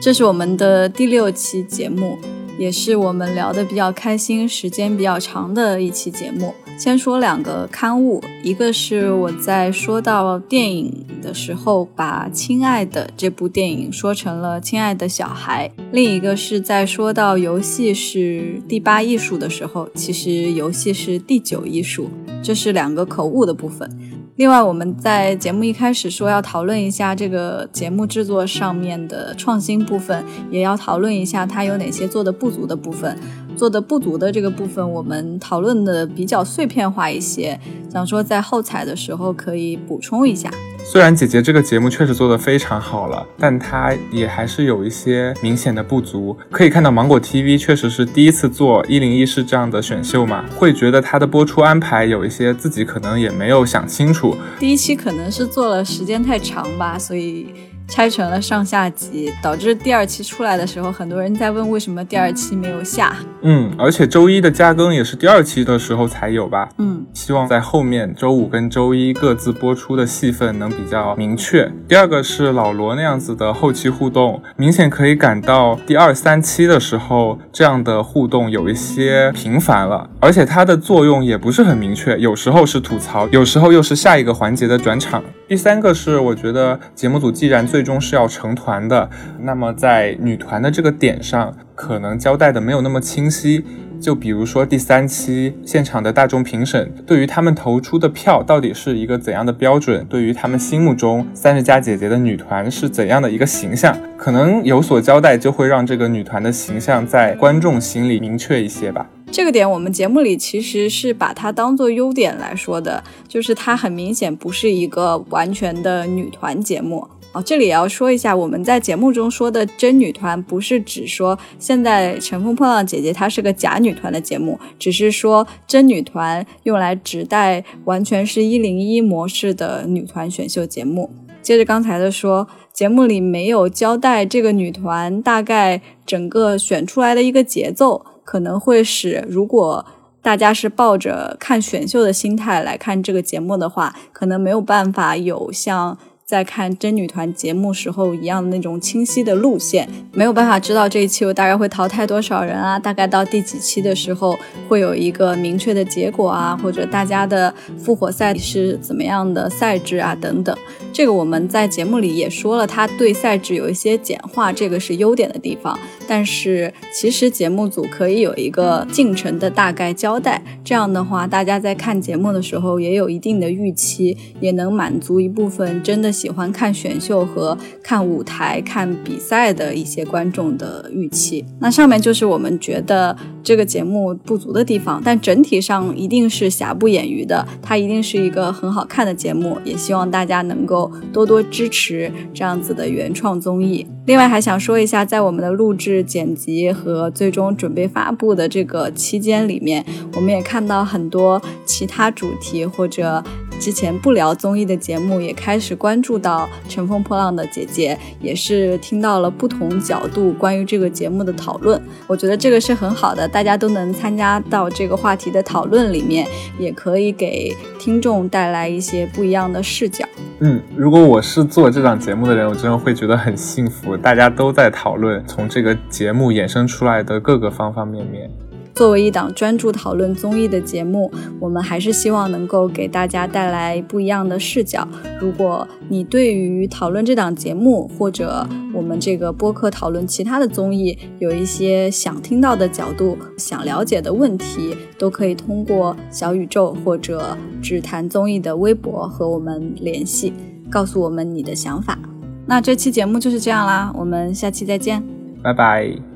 这是我们的第六期节目，也是我们聊的比较开心、时间比较长的一期节目。先说两个刊物，一个是我在说到电影的时候，把《亲爱的》这部电影说成了《亲爱的小孩》；另一个是在说到游戏是第八艺术的时候，其实游戏是第九艺术，这是两个口误的部分。另外，我们在节目一开始说要讨论一下这个节目制作上面的创新部分，也要讨论一下它有哪些做的不足的部分。做的不足的这个部分，我们讨论的比较碎片化一些，想说在后采的时候可以补充一下。虽然姐姐这个节目确实做得非常好了，但它也还是有一些明显的不足。可以看到芒果 TV 确实是第一次做一零一室这样的选秀嘛，会觉得它的播出安排有一些自己可能也没有想清楚。第一期可能是做了时间太长吧，所以。拆成了上下集，导致第二期出来的时候，很多人在问为什么第二期没有下。嗯，而且周一的加更也是第二期的时候才有吧？嗯，希望在后面周五跟周一各自播出的戏份能比较明确。第二个是老罗那样子的后期互动，明显可以感到第二三期的时候这样的互动有一些频繁了，而且它的作用也不是很明确，有时候是吐槽，有时候又是下一个环节的转场。第三个是我觉得节目组既然最最终是要成团的，那么在女团的这个点上，可能交代的没有那么清晰。就比如说第三期现场的大众评审，对于他们投出的票到底是一个怎样的标准？对于他们心目中三十加姐姐的女团是怎样的一个形象？可能有所交代，就会让这个女团的形象在观众心里明确一些吧。这个点我们节目里其实是把它当做优点来说的，就是它很明显不是一个完全的女团节目。哦，这里也要说一下，我们在节目中说的真女团，不是指说现在《乘风破浪姐姐》它是个假女团的节目，只是说真女团用来指代完全是一零一模式的女团选秀节目。接着刚才的说，节目里没有交代这个女团大概整个选出来的一个节奏。可能会使，如果大家是抱着看选秀的心态来看这个节目的话，可能没有办法有像在看真女团节目时候一样的那种清晰的路线，没有办法知道这一期我大概会淘汰多少人啊，大概到第几期的时候会有一个明确的结果啊，或者大家的复活赛是怎么样的赛制啊等等。这个我们在节目里也说了，他对赛制有一些简化，这个是优点的地方。但是其实节目组可以有一个进程的大概交代，这样的话，大家在看节目的时候也有一定的预期，也能满足一部分真的喜欢看选秀和看舞台、看比赛的一些观众的预期。那上面就是我们觉得这个节目不足的地方，但整体上一定是瑕不掩瑜的，它一定是一个很好看的节目，也希望大家能够。多多支持这样子的原创综艺。另外还想说一下，在我们的录制、剪辑和最终准备发布的这个期间里面，我们也看到很多其他主题或者之前不聊综艺的节目也开始关注注到《乘风破浪的姐姐》，也是听到了不同角度关于这个节目的讨论。我觉得这个是很好的，大家都能参加到这个话题的讨论里面，也可以给听众带来一些不一样的视角。嗯，如果我是做这档节目的人，我真的会觉得很幸福。大家都在讨论从这个节目衍生出来的各个方方面面。作为一档专注讨论综艺的节目，我们还是希望能够给大家带来不一样的视角。如果你对于讨论这档节目，或者我们这个播客讨论其他的综艺，有一些想听到的角度、想了解的问题，都可以通过小宇宙或者只谈综艺的微博和我们联系，告诉我们你的想法。那这期节目就是这样啦，我们下期再见，拜拜。